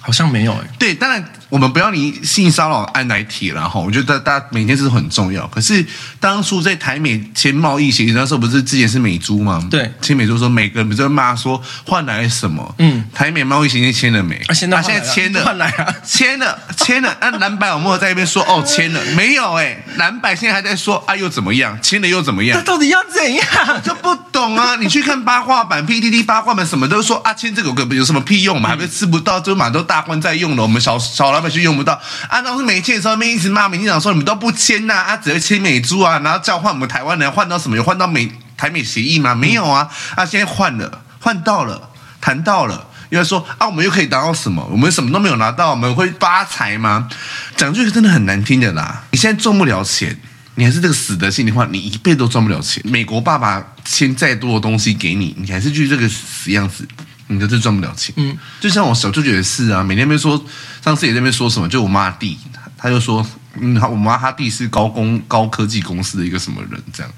好像没有诶、欸。对，当然。我们不要以性骚扰案来提了哈，我觉得大家每件事很重要。可是当初在台美签贸易协议那时候，不是之前是美猪吗？对，签美猪说每个人不是骂说换来什么？嗯，台美贸易协议签了没？啊，现在签了，换来啊，签了，签了。那蓝白有没有在那边说哦 [laughs] 签了？没有哎、欸，蓝白现在还在说啊又怎么样？签了又怎么样？他到底要怎样？就不懂啊！你去看八卦版 PTT 八卦版什么都说啊签这个有有什么屁用嘛？还不是吃不到，就马都大官在用了，我们小小老百姓用不到。啊，当时没签的时候，面一直骂民进党说你们都不签呐，啊，只会签美猪啊，然后叫换我们台湾人换到什么？有换到美台美协议吗？没有啊，啊，现在换了，换到了，谈到了，因为说啊，我们又可以拿到什么？我们什么都没有拿到，我们会发财吗？讲句真的很难听的啦，你现在赚不了钱，你还是这个死德性的话，你一辈子都赚不了钱。美国爸爸签再多的东西给你，你还是继续这个死样子。你就真赚不了钱。嗯，就像我小舅舅也是啊，每天被说，上次也在那边说什么，就我妈弟，他就说，嗯，我妈他弟是高工高科技公司的一个什么人，这样。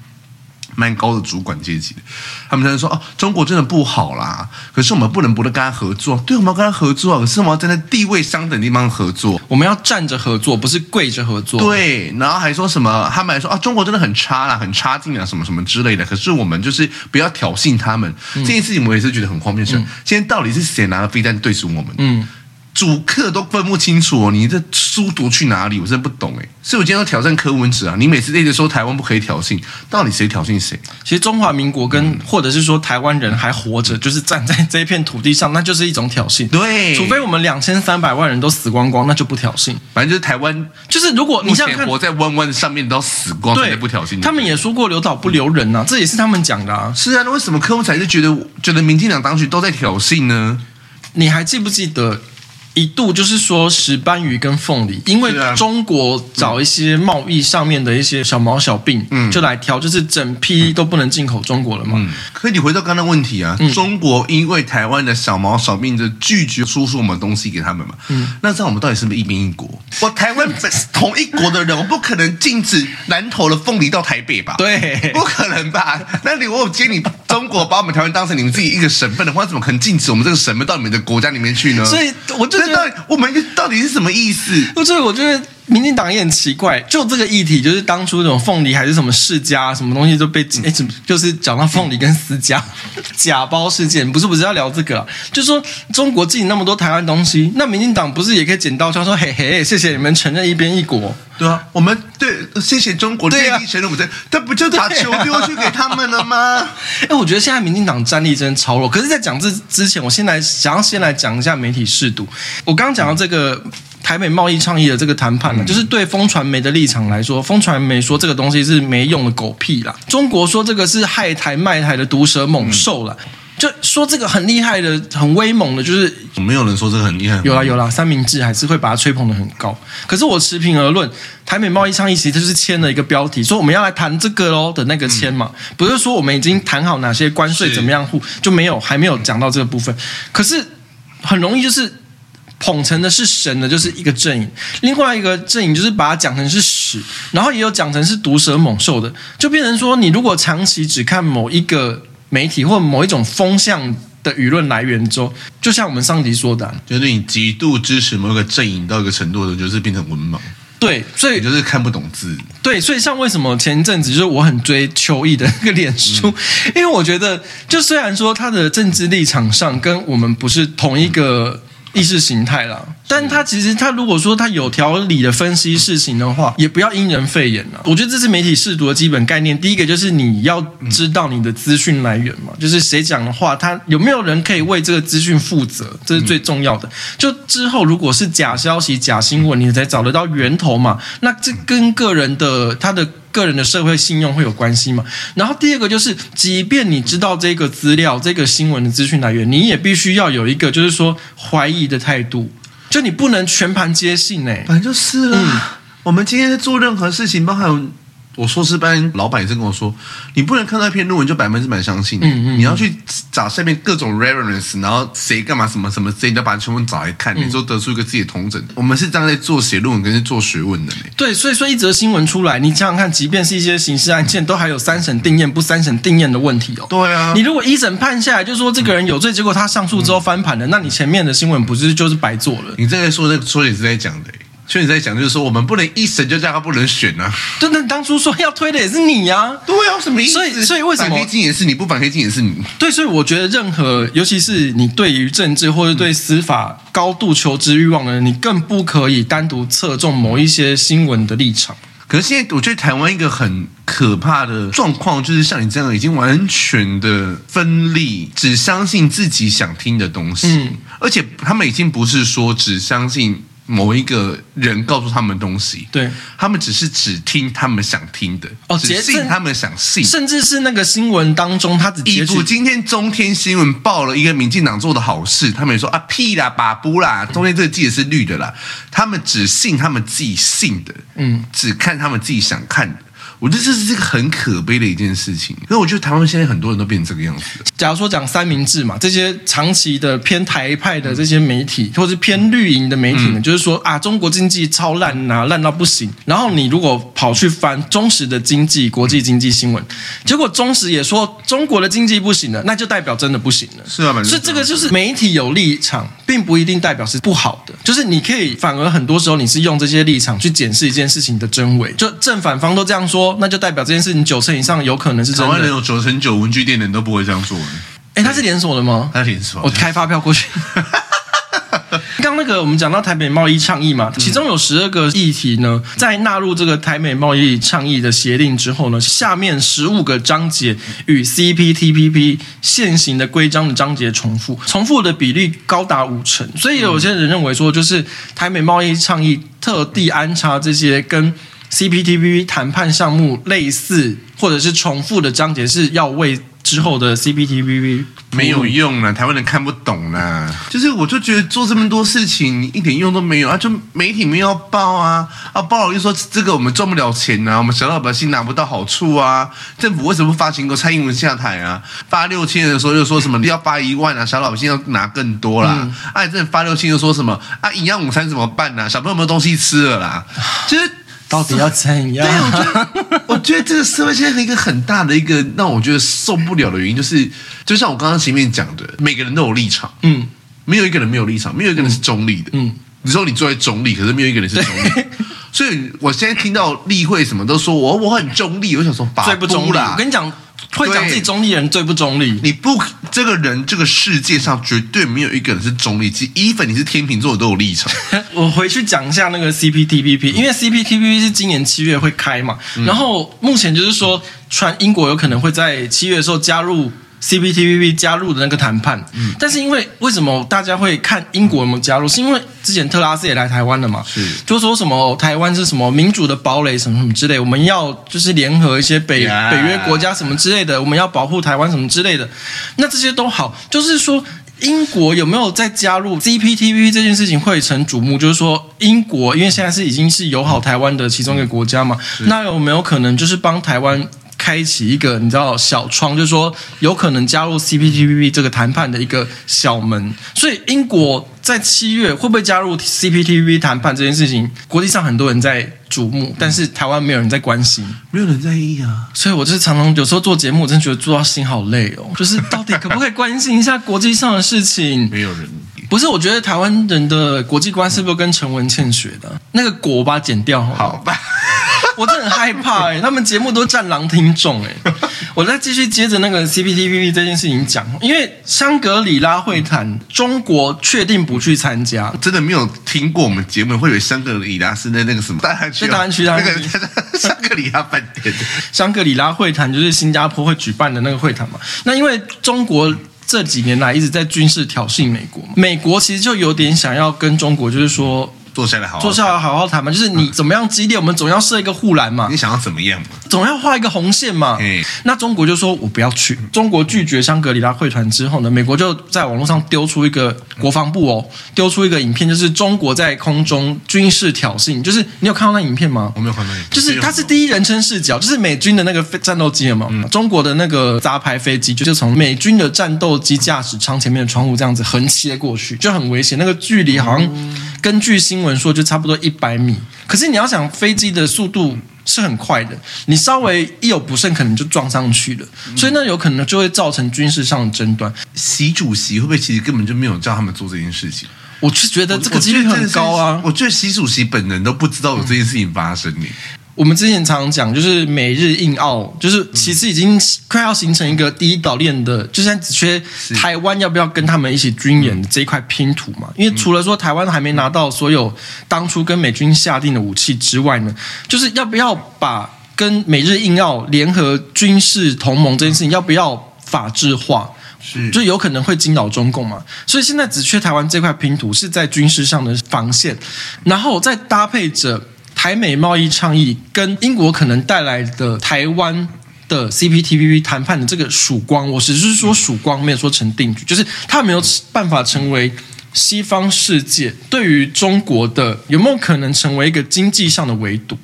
蛮高的主管阶级的，他们在说哦，中国真的不好啦。可是我们不能不能跟他合作，对，我们要跟他合作。可是我们要站在地位相等的地方合作，我们要站着合作，不是跪着合作。对，然后还说什么？他们还说啊，中国真的很差啦，很差劲啊，什么什么之类的。可是我们就是不要挑衅他们。嗯、这件事情我也是觉得很荒谬。是、嗯，现在到底是谁拿了飞弹对准我们？嗯。主客都分不清楚哦，你这书读去哪里？我真的不懂哎。所以我今天要挑战柯文哲啊！你每次一直说台湾不可以挑衅，到底谁挑衅谁？其实中华民国跟、嗯、或者是说台湾人还活着，就是站在这一片土地上，那就是一种挑衅。对，除非我们两千三百万人都死光光，那就不挑衅。反正就是台湾，就是如果你像活在弯弯上面都死光，对，不挑衅。他们也说过留岛不留人呐、啊，这也是他们讲的啊。是啊，那为什么柯文哲就觉得觉得民进党当局都在挑衅呢？你还记不记得？一度就是说石斑鱼跟凤梨，因为中国找一些贸易上面的一些小毛小病，嗯，就来挑，就是整批都不能进口中国了嘛。嗯，可以你回到刚刚问题啊，嗯、中国因为台湾的小毛小病的拒绝输出我们东西给他们嘛，嗯，那这样我们到底是不是一边一国？我台湾同一国的人，我不可能禁止南投的凤梨到台北吧？对，不可能吧？那你如果接你中国把我们台湾当成你们自己一个省份的话，怎么可能禁止我们这个省份到你们的国家里面去呢？所以我就觉得，我们到底是什么意思？不是我觉得。民进党也很奇怪，就这个议题，就是当初那种凤梨还是什么世家，什么东西都被哎，怎么就是讲到凤梨跟私家 [laughs] 假包事件？不是不是要聊这个啊，就是说中国禁那么多台湾东西，那民进党不是也可以捡刀枪说嘿嘿，谢谢你们承认一边一国，对啊，我们对谢谢中国愿意承认我们这，他不就把球丢去给他们了吗？[laughs] 哎，我觉得现在民进党战力真的超弱。可是，在讲这之前，我先来想要先来讲一下媒体试读。我刚刚讲到这个。台北贸易倡议的这个谈判呢，就是对风传媒的立场来说，风传媒说这个东西是没用的狗屁啦。中国说这个是害台卖台的毒蛇猛兽啦，就说这个很厉害的、很威猛的，就是没有人说这个很厉害。有啦有啦，三明治还是会把它吹捧得很高。可是我持平而论，台美贸易倡议其实就是签了一个标题，说我们要来谈这个喽的那个签嘛，不是说我们已经谈好哪些关税怎么样互就没有还没有讲到这个部分。可是很容易就是。捧成的是神的，就是一个阵营；另外一个阵营就是把它讲成是屎，然后也有讲成是毒蛇猛兽的，就变成说，你如果长期只看某一个媒体或某一种风向的舆论来源之后，就像我们上集说的，就是你极度支持某个阵营到一个程度的，就是变成文盲。对，所以就是看不懂字。对，所以像为什么前一阵子就是我很追邱毅的那个脸书，因为我觉得，就虽然说他的政治立场上跟我们不是同一个。意识形态啦，但他其实他如果说他有条理的分析事情的话，也不要因人废言了。我觉得这是媒体试读的基本概念。第一个就是你要知道你的资讯来源嘛，就是谁讲的话，他有没有人可以为这个资讯负责，这是最重要的。就之后如果是假消息、假新闻，你才找得到源头嘛。那这跟个人的他的。个人的社会信用会有关系吗？然后第二个就是，即便你知道这个资料、这个新闻的资讯来源，你也必须要有一个就是说怀疑的态度，就你不能全盘皆信哎、欸，反正就是了。嗯、我们今天在做任何事情，包含。我硕士班老板也是跟我说，你不能看到一篇论文就百分之百相信，嗯嗯，你要去找下面各种 reference，然后谁干嘛什么什么，谁你要把它全部找来看，你就得出一个自己的统整。我们是这样在做写论文跟做学问的。对，所以说一则新闻出来，你想想看，即便是一些刑事案件，都还有三审定验不三审定验的问题哦。对啊，你如果一审判下来就说这个人有罪，结果他上诉之后翻盘了，那你前面的新闻不是就是白做了？你这个说的说也是在讲的。所以你在讲，就是说我们不能一审就叫他不能选呢、啊？对，那当初说要推的也是你呀、啊。对啊，什么意思？所以，所以为什么反黑金也是你，不反黑金也是你？对，所以我觉得任何，尤其是你对于政治或者对司法高度求知欲望的人，你更不可以单独侧重某一些新闻的立场。可是现在，我觉得台湾一个很可怕的状况，就是像你这样，已经完全的分立，只相信自己想听的东西，嗯、而且他们已经不是说只相信。某一个人告诉他们东西，对，他们只是只听他们想听的，哦，只信他们想信，甚至是那个新闻当中，他只截取今天中天新闻报了一个民进党做的好事，他们也说啊屁啦，把不啦，中天这个记者是绿的啦，他们只信他们自己信的，嗯，只看他们自己想看的。我觉得这是这个很可悲的一件事情，因为我觉得台湾现在很多人都变成这个样子。假如说讲三明治嘛，这些长期的偏台派的这些媒体，或者是偏绿营的媒体呢，嗯、就是说啊，中国经济超烂啊，烂到不行。然后你如果跑去翻中时的经济、国际经济新闻，结果中时也说中国的经济不行了，那就代表真的不行了。是啊，所以这个就是媒体有立场，并不一定代表是不好的。就是你可以反而很多时候你是用这些立场去检视一件事情的真伪，就正反方都这样说。那就代表这件事情九成以上有可能是真的。台湾人有九成九文具店的人都不会这样做。哎，他是连锁的吗？他是连锁。我开发票过去。[laughs] 刚那个我们讲到台北贸易倡议嘛，其中有十二个议题呢，在纳入这个台美贸易倡议的协定之后呢，下面十五个章节与 CPTPP 现行的规章的章节重复，重复的比例高达五成。所以有些人认为说，就是台美贸易倡议特地安插这些跟 CPTPP 谈判项目类似或者是重复的章节，是要为之后的 CPTPP 没有用了，台湾人看不懂啦。就是我就觉得做这么多事情，一点用都没有啊！就媒体没有要报啊，啊报了又说这个我们赚不了钱啊，我们小老百姓拿不到好处啊。政府为什么不发行过蔡英文下台啊？发六千的时候又说什么要发一万啊，小老百姓要拿更多啦。嗯、啊，真的发六千又说什么啊？营养午餐怎么办呢、啊？小朋友没有东西吃了啦。其实。到底要怎样？对，我觉得，我觉得这个社会现在一个很大的一个让我觉得受不了的原因，就是就像我刚刚前面讲的，每个人都有立场，嗯，没有一个人没有立场，没有一个人是中立的，嗯，你说你作为中立，可是没有一个人是中立，所以我现在听到例会什么都说我我很中立，我想说最不中立，我跟你讲。会讲自己中立的人最不中立。你不，这个人，这个世界上绝对没有一个人是中立。即 even 你是天秤座，都有立场。[laughs] 我回去讲一下那个 CPTPP，因为 CPTPP 是今年七月会开嘛，嗯、然后目前就是说，传英国有可能会在七月的时候加入。CPTPP 加入的那个谈判，嗯，但是因为为什么大家会看英国有没有加入？是因为之前特拉斯也来台湾了嘛，是，就说什么台湾是什么民主的堡垒，什么什么之类，我们要就是联合一些北.北约国家什么之类的，我们要保护台湾什么之类的，那这些都好，就是说英国有没有再加入 CPTPP 这件事情会成瞩目？就是说英国因为现在是已经是友好台湾的其中一个国家嘛，那有没有可能就是帮台湾？开启一个你知道小窗，就是说有可能加入 CPTPP 这个谈判的一个小门。所以英国在七月会不会加入 CPTPP 谈判这件事情，国际上很多人在瞩目，但是台湾没有人在关心，没有人在意啊。所以我就是常常有时候做节目，我真的觉得做到心好累哦。就是到底可不可以关心一下国际上的事情？没有人。不是，我觉得台湾人的国际观是不是跟陈文茜学的？那个“国”把它剪掉好，好吧。[laughs] 我真的很害怕哎、欸，他们节目都战狼听众哎、欸，[laughs] 我再继续接着那个 CPTPP 这件事情讲，因为香格里拉会谈，中国确定不去参加，真的没有听过我们节目，会以为香格里拉是在那个什么大安区，大安区那个 [laughs] 香格里拉饭店。香格里拉会谈就是新加坡会举办的那个会谈嘛，那因为中国这几年来一直在军事挑衅美国，美国其实就有点想要跟中国就是说。坐下来好好，坐下来好好谈嘛，就是你怎么样激烈，我们总要设一个护栏嘛。你想要怎么样嘛？总要画一个红线嘛。那中国就说我不要去。中国拒绝香格里拉会谈之后呢，美国就在网络上丢出一个国防部哦，丢出一个影片，就是中国在空中军事挑衅。就是你有看到那影片吗？我没有看到。就是它是第一人称视角，就是美军的那个战斗机嘛，嗯、中国的那个杂牌飞机，就是从美军的战斗机驾驶舱前面的窗户这样子横切过去，就很危险。那个距离好像。根据新闻说，就差不多一百米。可是你要想，飞机的速度是很快的，你稍微一有不慎，可能就撞上去了。所以那有可能就会造成军事上的争端。习主席会不会其实根本就没有叫他们做这件事情？我是觉得这个几率很高啊。我觉得习主席本人都不知道有这件事情发生。我们之前常常讲，就是美日印澳，就是其实已经快要形成一个第一岛链的，就现在只缺台湾要不要跟他们一起军演这一块拼图嘛。因为除了说台湾还没拿到所有当初跟美军下定的武器之外呢，就是要不要把跟美日印澳联合军事同盟这件事情要不要法制化，是就有可能会惊扰中共嘛。所以现在只缺台湾这块拼图是在军事上的防线，然后再搭配着。台美贸易倡议跟英国可能带来的台湾的 CPTPP 谈判的这个曙光，我只是说曙光，没有说成定局，就是它没有办法成为西方世界对于中国的有没有可能成为一个经济上的围堵，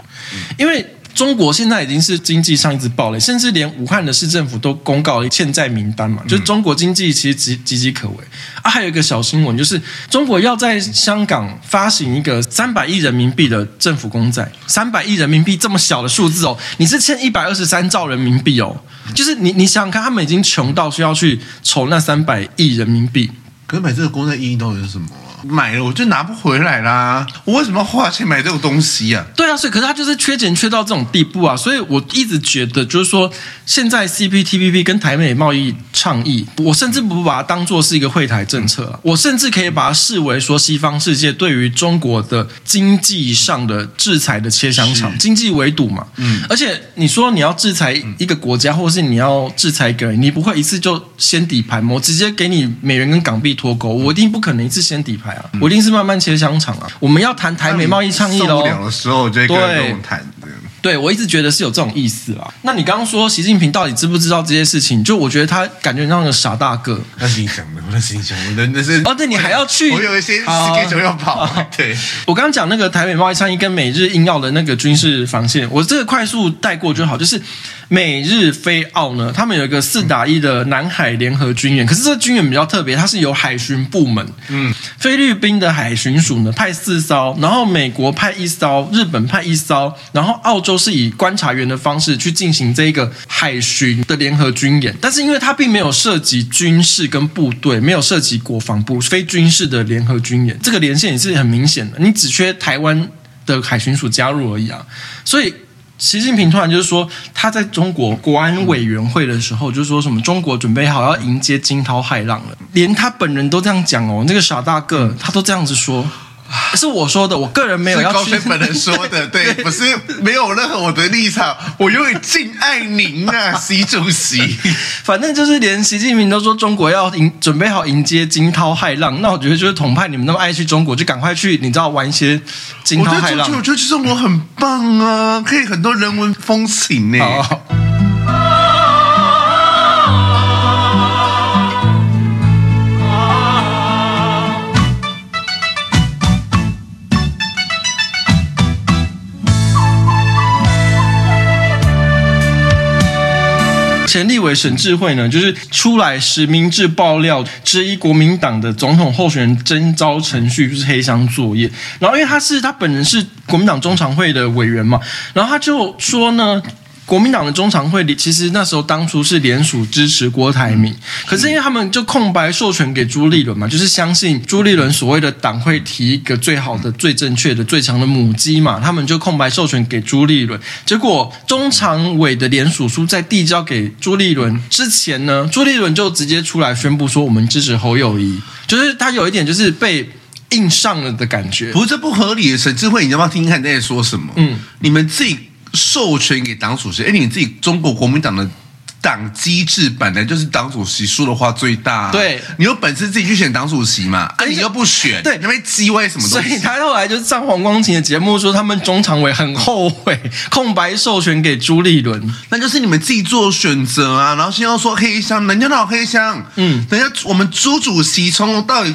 因为。中国现在已经是经济上一直暴雷，甚至连武汉的市政府都公告了欠债名单嘛，就是中国经济其实岌岌岌可危啊。还有一个小新闻，就是中国要在香港发行一个三百亿人民币的政府公债，三百亿人民币这么小的数字哦，你是欠一百二十三兆人民币哦，就是你你想想看，他们已经穷到需要去筹那三百亿人民币，可是买这个公债意义到底是什么？买了我就拿不回来啦！我为什么要花钱买这种东西啊？对啊，所以可是他就是缺钱缺到这种地步啊！所以我一直觉得，就是说，现在 CPTPP 跟台美贸易倡议，我甚至不把它当做是一个会台政策啊，我甚至可以把它视为说西方世界对于中国的经济上的制裁的切香肠，经济围堵嘛。嗯，而且你说你要制裁一个国家，或者是你要制裁一个人，你不会一次就先底牌吗？我直接给你美元跟港币脱钩，我一定不可能一次先底牌。嗯、我一定是慢慢切香肠啊！我们要谈台美贸易倡议喽。受不了的时候就跟我谈。对，我一直觉得是有这种意思啦。那你刚刚说习近平到底知不知道这些事情？就我觉得他感觉像个傻大个。那是你讲的，那是你讲的，那是哦，对，你还要去？我有一些 schedule 要跑。对，我刚刚讲那个台美贸易倡议跟美日印澳的那个军事防线，我这个快速带过就好。就是美日非澳呢，他们有一个四打一的南海联合军演，可是这个军演比较特别，它是由海巡部门，嗯，菲律宾的海巡署呢派四艘，然后美国派一艘，日本派一艘，然后澳洲都是以观察员的方式去进行这一个海巡的联合军演，但是因为它并没有涉及军事跟部队，没有涉及国防部，非军事的联合军演，这个连线也是很明显的，你只缺台湾的海巡署加入而已啊，所以。习近平突然就是说，他在中国国安委员会的时候，就说什么中国准备好要迎接惊涛骇浪了，连他本人都这样讲哦，那个傻大个他都这样子说。是我说的，我个人没有要去。是高飞本人说的，[laughs] 对，不是没有任何我的立场，我永远敬爱您啊，习主席。[laughs] 反正就是连习近平都说中国要迎准备好迎接惊涛骇浪，那我觉得就是统派你们那么爱去中国，就赶快去，你知道玩一些惊涛骇浪。我觉得去中国很棒啊，可以很多人文风情呢。陈立伟沈智慧呢，就是出来实名制爆料，质疑国民党的总统候选人征召程序就是黑箱作业。然后，因为他是他本人是国民党中常会的委员嘛，然后他就说呢。国民党的中常会里，其实那时候当初是联署支持郭台铭，可是因为他们就空白授权给朱立伦嘛，就是相信朱立伦所谓的党会提一个最好的、最正确的、最强的母鸡嘛，他们就空白授权给朱立伦。结果中常委的联署书在递交给朱立伦之前呢，朱立伦就直接出来宣布说我们支持侯友谊，就是他有一点就是被硬上了的感觉。不是这不合理，沈智慧，你要不要听听看你在说什么？嗯，你们自己。授权给党主席，哎，你自己中国国民党的党机制本来就是党主席说的话最大，对，你有本事自己去选党主席嘛？啊，你又不选，对，那边叽歪什么东西？所以他后来就是上黄光芹的节目说，他们中常委很后悔空白授权给朱立伦，那就是你们自己做选择啊。然后现在说黑箱，人家闹黑箱，嗯，人家我们朱主席从头到尾。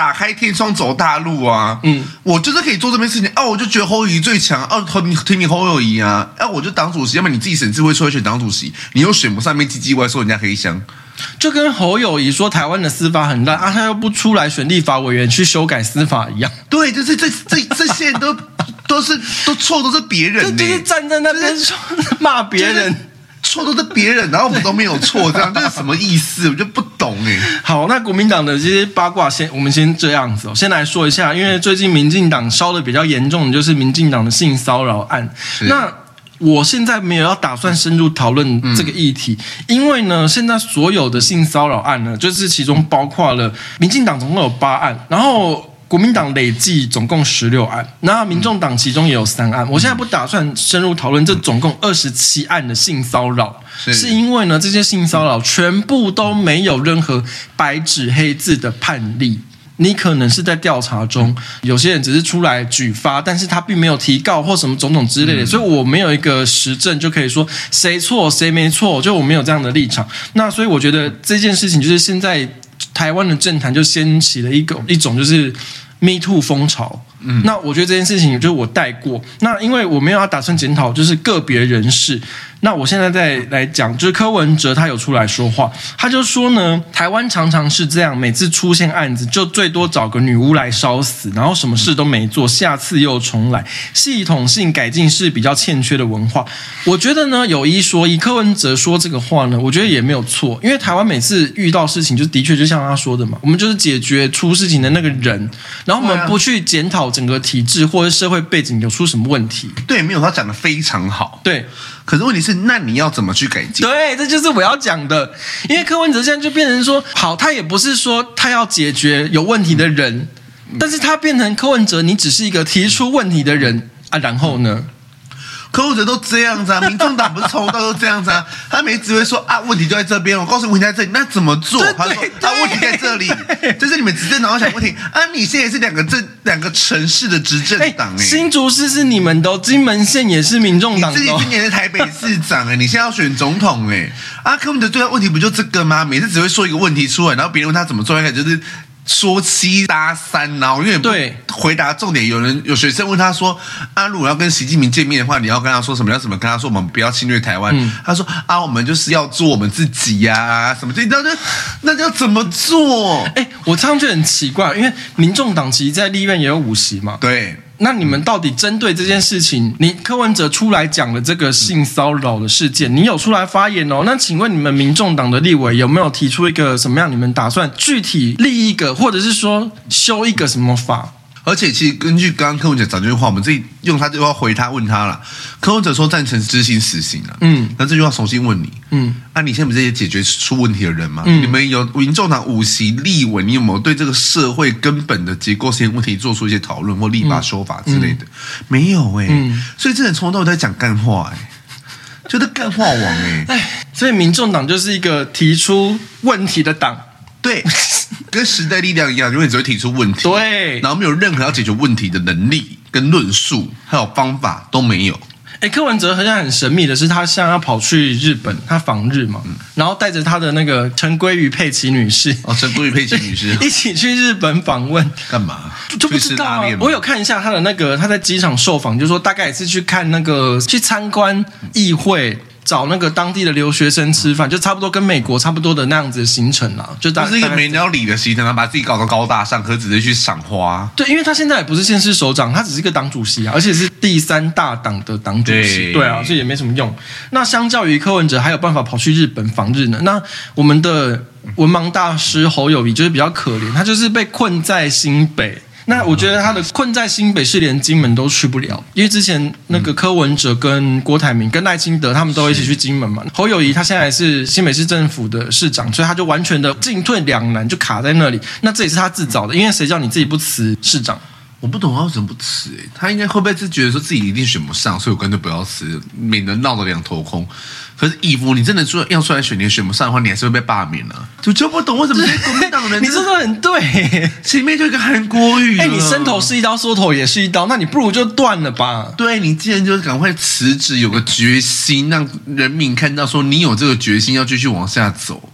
打开天窗走大路啊！嗯，我就是可以做这件事情啊！我就觉得侯友谊最强啊！你听你侯友谊啊！啊，我就党主席，要么你自己省智慧出来选党主席，你又选不上面唧唧歪说人家黑箱，就跟侯友谊说台湾的司法很烂啊，他又不出来选立法委员去修改司法一样。对，就是这这这些都 [laughs] 都是都错都是别人，就是站在那边说骂别人。错都是别人，然后我们都没有错，这样这是什么意思？我就不懂哎。好，那国民党的这些八卦先，先我们先这样子哦，先来说一下，因为最近民进党烧的比较严重的就是民进党的性骚扰案。那我现在没有要打算深入讨论这个议题，嗯、因为呢，现在所有的性骚扰案呢，就是其中包括了民进党总共有八案，然后。国民党累计总共十六案，那民众党其中也有三案。我现在不打算深入讨论这总共二十七案的性骚扰，是因为呢，这些性骚扰全部都没有任何白纸黑字的判例。你可能是在调查中，有些人只是出来举发，但是他并没有提告或什么种种之类的，所以我没有一个实证就可以说谁错谁没错，就我没有这样的立场。那所以我觉得这件事情就是现在。台湾的政坛就掀起了一个一种就是 Me Too 风潮。嗯，那我觉得这件事情就是我带过。那因为我没有要打算检讨，就是个别人士。那我现在再来讲，就是柯文哲他有出来说话，他就说呢，台湾常常是这样，每次出现案子就最多找个女巫来烧死，然后什么事都没做，下次又重来，系统性改进是比较欠缺的文化。我觉得呢，有一说一，柯文哲说这个话呢，我觉得也没有错，因为台湾每次遇到事情，就的确就像他说的嘛，我们就是解决出事情的那个人，然后我们不去检讨。整个体制或者社会背景有出什么问题？对，没有，他讲的非常好。对，可是问题是，那你要怎么去改进？对，这就是我要讲的。因为柯文哲现在就变成说，好，他也不是说他要解决有问题的人，但是他变成柯文哲，你只是一个提出问题的人啊，然后呢？柯文哲都这样子啊，民众党不是从头到尾都这样子啊？[laughs] 他每次只会说啊，问题就在这边，我告诉你问题在这里，那怎么做？他说啊，问题在这里，[laughs] 这是你们执政党要想问题啊。你现在也是两个政两个城市的执政党哎，新竹市是你们的，金门县也是民众党的，你自己今年是台北市长哎，你现在要选总统哎，啊，柯文哲最大问题不就这个吗？每次只会说一个问题出来，然后别人问他怎么做，应该就是。说七搭三，然后因为对回答重点，有人有学生问他说：“啊，如果要跟习近平见面的话，你要跟他说什么？要怎么跟他说？我们不要侵略台湾。嗯”他说：“啊，我们就是要做我们自己呀、啊，什么这？那那要怎么做？”哎，我常常觉得很奇怪，因为民众党其实在立院也有五席嘛。对。那你们到底针对这件事情，你柯文哲出来讲的这个性骚扰的事件，你有出来发言哦？那请问你们民众党的立委有没有提出一个什么样？你们打算具体立一个，或者是说修一个什么法？而且，其实根据刚刚柯文哲讲这句话，我们自己用他这句话回他，问他了。柯文哲说赞成执行死刑啊。嗯，那这句话重新问你。嗯，啊，你现在不是也解决出问题的人吗？嗯，你们有民众党五席立委，你有没有对这个社会根本的结构性问题做出一些讨论或立法修法之类的？没有哎、欸。嗯，所以这人从头到尾在讲干话哎、欸，就是干话王哎、欸。哎，所以民众党就是一个提出问题的党。对。跟时代力量一样，永远只会提出问题，对，然后没有任何要解决问题的能力跟论述，还有方法都没有。哎，柯文哲好像很神秘的是，他现在要跑去日本，他访日嘛，嗯、然后带着他的那个陈鲑鱼佩奇女士，哦，陈鲑鱼佩奇女士 [laughs] 一起去日本访问，干嘛？就不知道啊。我有看一下他的那个，他在机场受访，就说大概也是去看那个，去参观议会。找那个当地的留学生吃饭，就差不多跟美国差不多的那样子的行程啦。就当是一个没鸟理的行程，他把自己搞得高大上，可只是去赏花。对，因为他现在也不是县市首长，他只是一个党主席啊，而且是第三大党的党主席。对，对啊，所以也没什么用。那相较于柯文哲，还有办法跑去日本访日呢。那我们的文盲大师侯友谊就是比较可怜，他就是被困在新北。那我觉得他的困在新北市，连金门都去不了，因为之前那个柯文哲跟郭台铭跟赖清德他们都一起去金门嘛。侯友谊他现在是新北市政府的市长，所以他就完全的进退两难，就卡在那里。那这也是他自找的，因为谁叫你自己不辞市长？我不懂他为什么不辞？哎，他应该会不会是觉得说自己一定选不上，所以我干脆不要辞，免得闹得两头空。可是义父，你真的说要出来选，你选不上的话，你还是会被罢免了、啊。就就不懂为什么 [laughs] 这些国民党人，你说的很对，[laughs] 前面就一个韩国语，哎，你伸头是一刀，缩头也是一刀，那你不如就断了吧。对，你既然就是赶快辞职，有个决心，让人民看到说你有这个决心要继续往下走。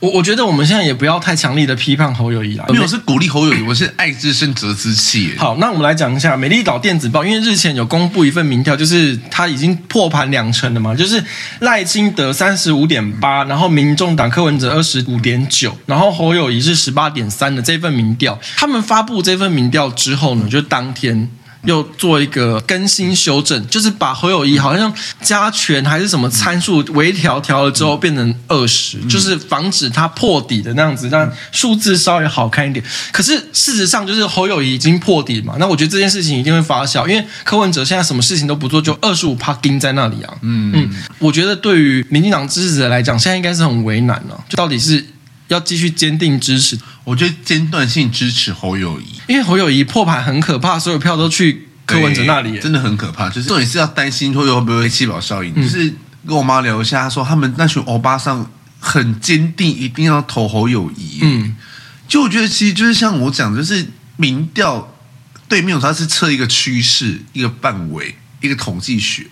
我我觉得我们现在也不要太强力的批判侯友谊了，因为我是鼓励侯友谊，我是爱之深责之切。好，那我们来讲一下《美丽岛电子报》，因为日前有公布一份民调，就是他已经破盘两成了嘛，就是赖清德三十五点八，然后民众党柯文哲二十五点九，然后侯友谊是十八点三的这份民调。他们发布这份民调之后呢，就当天。又做一个更新修正，就是把侯友谊好像加权还是什么参数微调调了之后变成二十，就是防止它破底的那样子，让数字稍微好看一点。可是事实上就是侯友谊已经破底嘛，那我觉得这件事情一定会发酵，因为柯文哲现在什么事情都不做，就二十五趴钉在那里啊。嗯嗯，我觉得对于民进党支持者来讲，现在应该是很为难了，就到底是。要继续坚定支持，我觉得间断性支持侯友宜，因为侯友谊破盘很可怕，所有票都去柯文哲那里，真的很可怕。就是重点是要担心会会不会弃保效应。嗯、就是跟我妈聊一下，她说他们那群欧巴桑很坚定，一定要投侯友谊。嗯，就我觉得其实就是像我讲的，就是民调对面有它是测一个趋势、一个范围、一个统计学，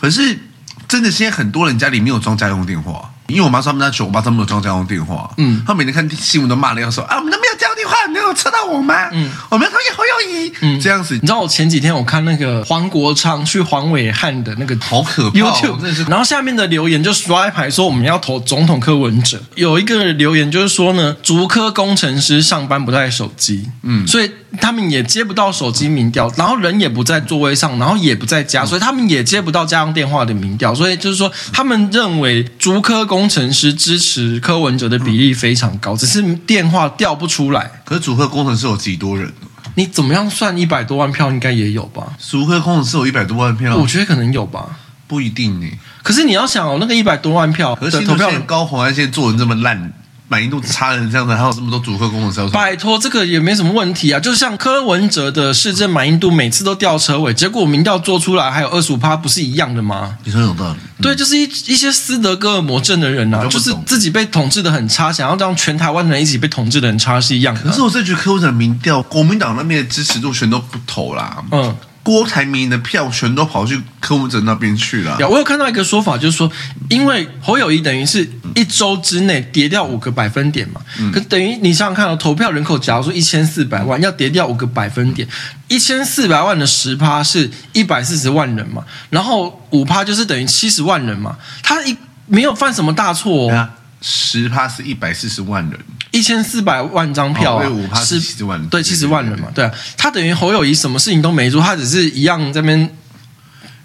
可是真的现在很多人家里没有装家用电话。因为我妈说他们那群，我爸他们没有装家用电话，嗯，他每天看新闻都骂的要说啊，我们都没有家用电话，你有测到我吗？嗯，我们要投给侯友宜，嗯，这样子。你知道我前几天我看那个黄国昌去黄伟汉的那个好可怕，YouTube，真是。然后下面的留言就刷一排说我们要投总统柯文哲，有一个留言就是说呢，竹科工程师上班不带手机，嗯，所以他们也接不到手机民调，然后人也不在座位上，然后也不在家，所以他们也接不到家用电话的民调，所以就是说他们认为竹科工。程师支持柯文哲的比例非常高，只是电话调不出来。可是竹科工程师有几多人？你怎么样算一百多万票？应该也有吧？竹科工程师有一百多万票，我觉得可能有吧，不一定呢。可是你要想哦，那个一百多万票，可是投票高红安现在做人这么烂，满意度差成这样的，还有这么多主客工程师。拜托，这个也没什么问题啊。就像柯文哲的市政满意度每次都掉车尾，结果民调做出来还有二十五趴，不是一样的吗？你说有道理。对，就是一一些斯德哥尔摩症的人啊，就是自己被统治的很差，想要让全台湾的人一起被统治的很差是一样的。可是我这局柯文哲的民调，国民党那边的支持度全都不投啦。嗯。郭台铭的票全都跑去柯文哲那边去了。我有看到一个说法，就是说，因为侯友谊等于是一周之内跌掉五个百分点嘛，嗯、可等于你想想看，哦，投票人口假如说一千四百万，要跌掉五个百分点，一千四百万的十趴是一百四十万人嘛，然后五趴就是等于七十万人嘛，他一没有犯什么大错哦，十趴是一百四十万人。一千四百万张票啊，是七十万，对七十万人嘛，对啊，他等于侯友谊什么事情都没做，他只是一样在那边。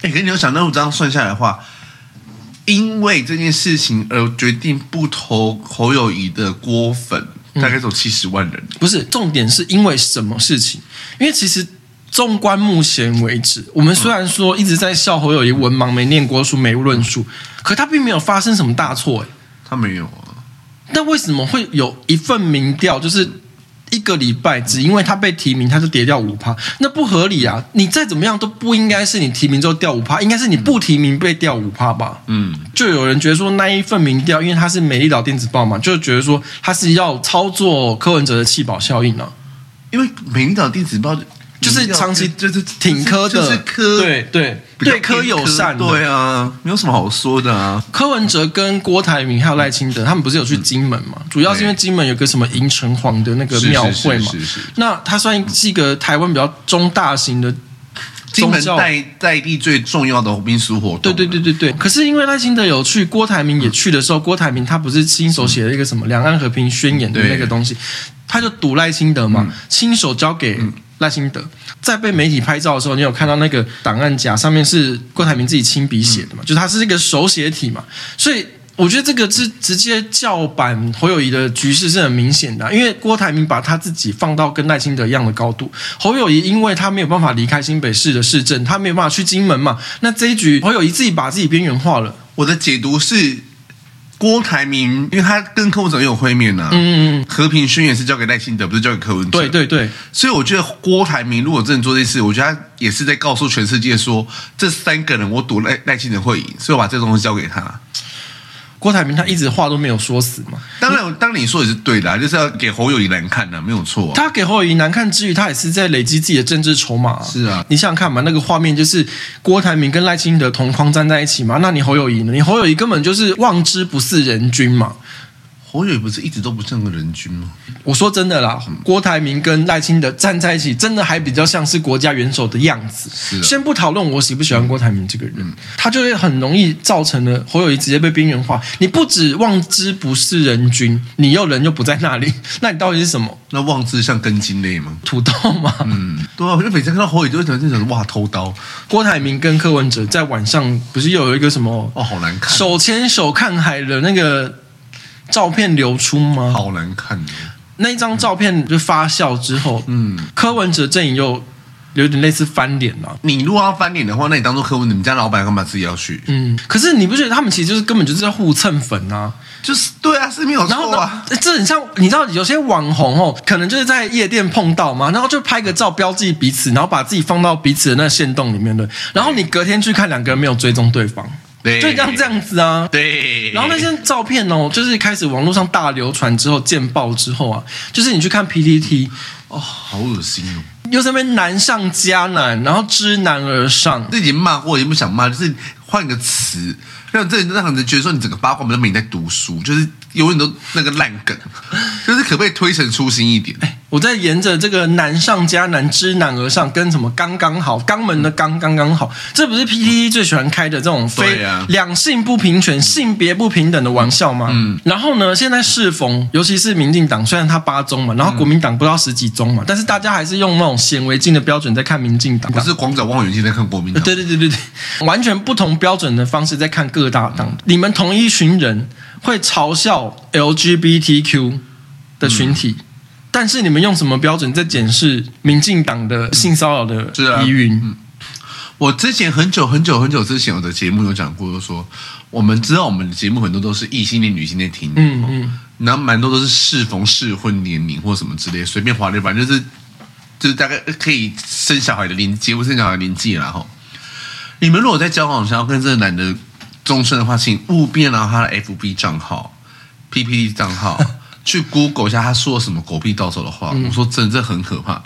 哎，可是你要想那我这样算下来的话，因为这件事情而决定不投侯友谊的郭粉，大概走七十万人。不是，重点是因为什么事情？因为其实纵观目前为止，我们虽然说一直在笑侯友谊文盲、没念过书、没论述，可他并没有发生什么大错，哎，他没有啊。但为什么会有一份民调，就是一个礼拜只因为他被提名，他就跌掉五趴？那不合理啊！你再怎么样都不应该是你提名之后掉五趴，应该是你不提名被掉五趴吧？嗯，就有人觉得说那一份民调，因为他是美丽岛电子报嘛，就觉得说他是要操作柯文哲的弃保效应呢、啊。因为美丽岛电子报。就是长期就是挺柯的，就是柯对对对柯友善，对啊，没有什么好说的啊。柯文哲跟郭台铭还有赖清德，他们不是有去金门嘛？主要是因为金门有个什么迎城隍的那个庙会嘛。那他算是一个台湾比较中大型的金门在在地最重要的民俗活动。对对对对对。可是因为赖清德有去，郭台铭也去的时候，郭台铭他不是亲手写了一个什么两岸和平宣言的那个东西，他就赌赖清德嘛，亲手交给。赖清德在被媒体拍照的时候，你有看到那个档案夹上面是郭台铭自己亲笔写的嘛？嗯、就是他是一个手写体嘛，所以我觉得这个是直接叫板侯友谊的局势是很明显的，因为郭台铭把他自己放到跟赖清德一样的高度，侯友谊因为他没有办法离开新北市的市政，他没有办法去金门嘛，那这一局侯友谊自己把自己边缘化了。我的解读是。郭台铭，因为他跟柯文哲也有会面呐、啊，嗯嗯，和平宣言是交给赖清德，不是交给柯文哲。对对对，所以我觉得郭台铭如果真的做这事，我觉得他也是在告诉全世界说，这三个人我赌赖赖清德会赢，所以我把这东西交给他。郭台铭他一直话都没有说死嘛，当然，当你说也是对的，就是要给侯友谊难看的，没有错。他给侯友谊难看之余，他也是在累积自己的政治筹码。是啊，你想想看嘛，那个画面就是郭台铭跟赖清德同框站在一起嘛，那你侯友谊呢？你侯友谊根本就是望之不似人君嘛。侯友宜不是一直都不像个人君吗？我说真的啦，郭台铭跟赖清德站在一起，真的还比较像是国家元首的样子。是，先不讨论我喜不喜欢郭台铭这个人，嗯、他就会很容易造成了侯友宜直接被边缘化。你不止望之不是人君，你又人又不在那里，[laughs] 那你到底是什么？那望之像根茎类吗？土豆吗？嗯，对啊，我就每次看到侯友宜就会觉得这种哇偷刀。郭台铭跟柯文哲在晚上不是又有一个什么哦，好难看，手牵手看海的那个。照片流出吗？好难看的。那一张照片就发酵之后，嗯，柯文哲阵营又有点类似翻脸了。你如果要翻脸的话，那你当做柯文哲，你们家老板干嘛自己要去？嗯，可是你不觉得他们其实就是根本就是在互蹭粉啊？就是对啊，是没有错啊。这很像你知道，有些网红哦，可能就是在夜店碰到嘛，然后就拍个照标记彼此，然后把自己放到彼此的那个限动里面的，然后你隔天去看，两个人没有追踪对方。对，就这样这样子啊，对。然后那些照片哦，就是开始网络上大流传之后，见报之后啊，就是你去看 PPT，哦，好恶心哦，又在那边难上加难，然后知难而上，自己骂过也不想骂，就是换个词，让这让人觉得说你整个八卦门都没在读书，就是永远都那个烂梗，[laughs] 就是可不可以推陈出新一点？我在沿着这个难上加难，知难而上，跟什么刚刚好，肛门的刚刚刚好，这不是 PTT 最喜欢开的这种非两性不平权、性别不平等的玩笑吗？嗯。然后呢，现在适逢，尤其是民进党，虽然他八中嘛，然后国民党不知道十几中嘛，但是大家还是用那种显微镜的标准在看民进党，不是广角望远镜在看国民党。[laughs] 对对对对对，完全不同标准的方式在看各大党。你们同一群人会嘲笑 LGBTQ 的群体。嗯但是你们用什么标准在检视民进党的性骚扰的疑云？嗯，我之前很久很久很久之前我的节目有讲过，就说我们知道我们的节目很多都是异性恋女性在听，嗯嗯，然后蛮多都是适逢适婚年龄或什么之类，随便划了，反正就是就是大概可以生小孩的年结婚生小孩的年纪了哈。你们如果在交往想要跟这个男的终身的话，请务必拿他的 FB 账号、PPT 账号去 Google 一下他说了什么狗屁到手的话。嗯、我说真的，这很可怕。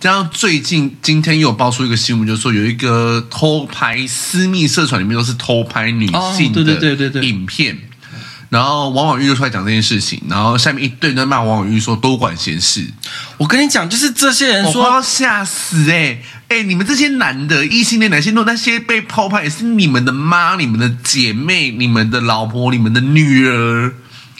加上最近今天又有爆出一个新闻，就是说有一个偷拍私密社团里面都是偷拍女性的影片，然后王婉玉就出来讲这件事情，然后下面一堆人在骂王婉玉说多管闲事。我跟你讲，就是这些人说要吓死哎、欸、哎、欸，你们这些男的异性恋男性，那些被偷拍也是你们的妈、你们的姐妹、你们的老婆、你们的女儿。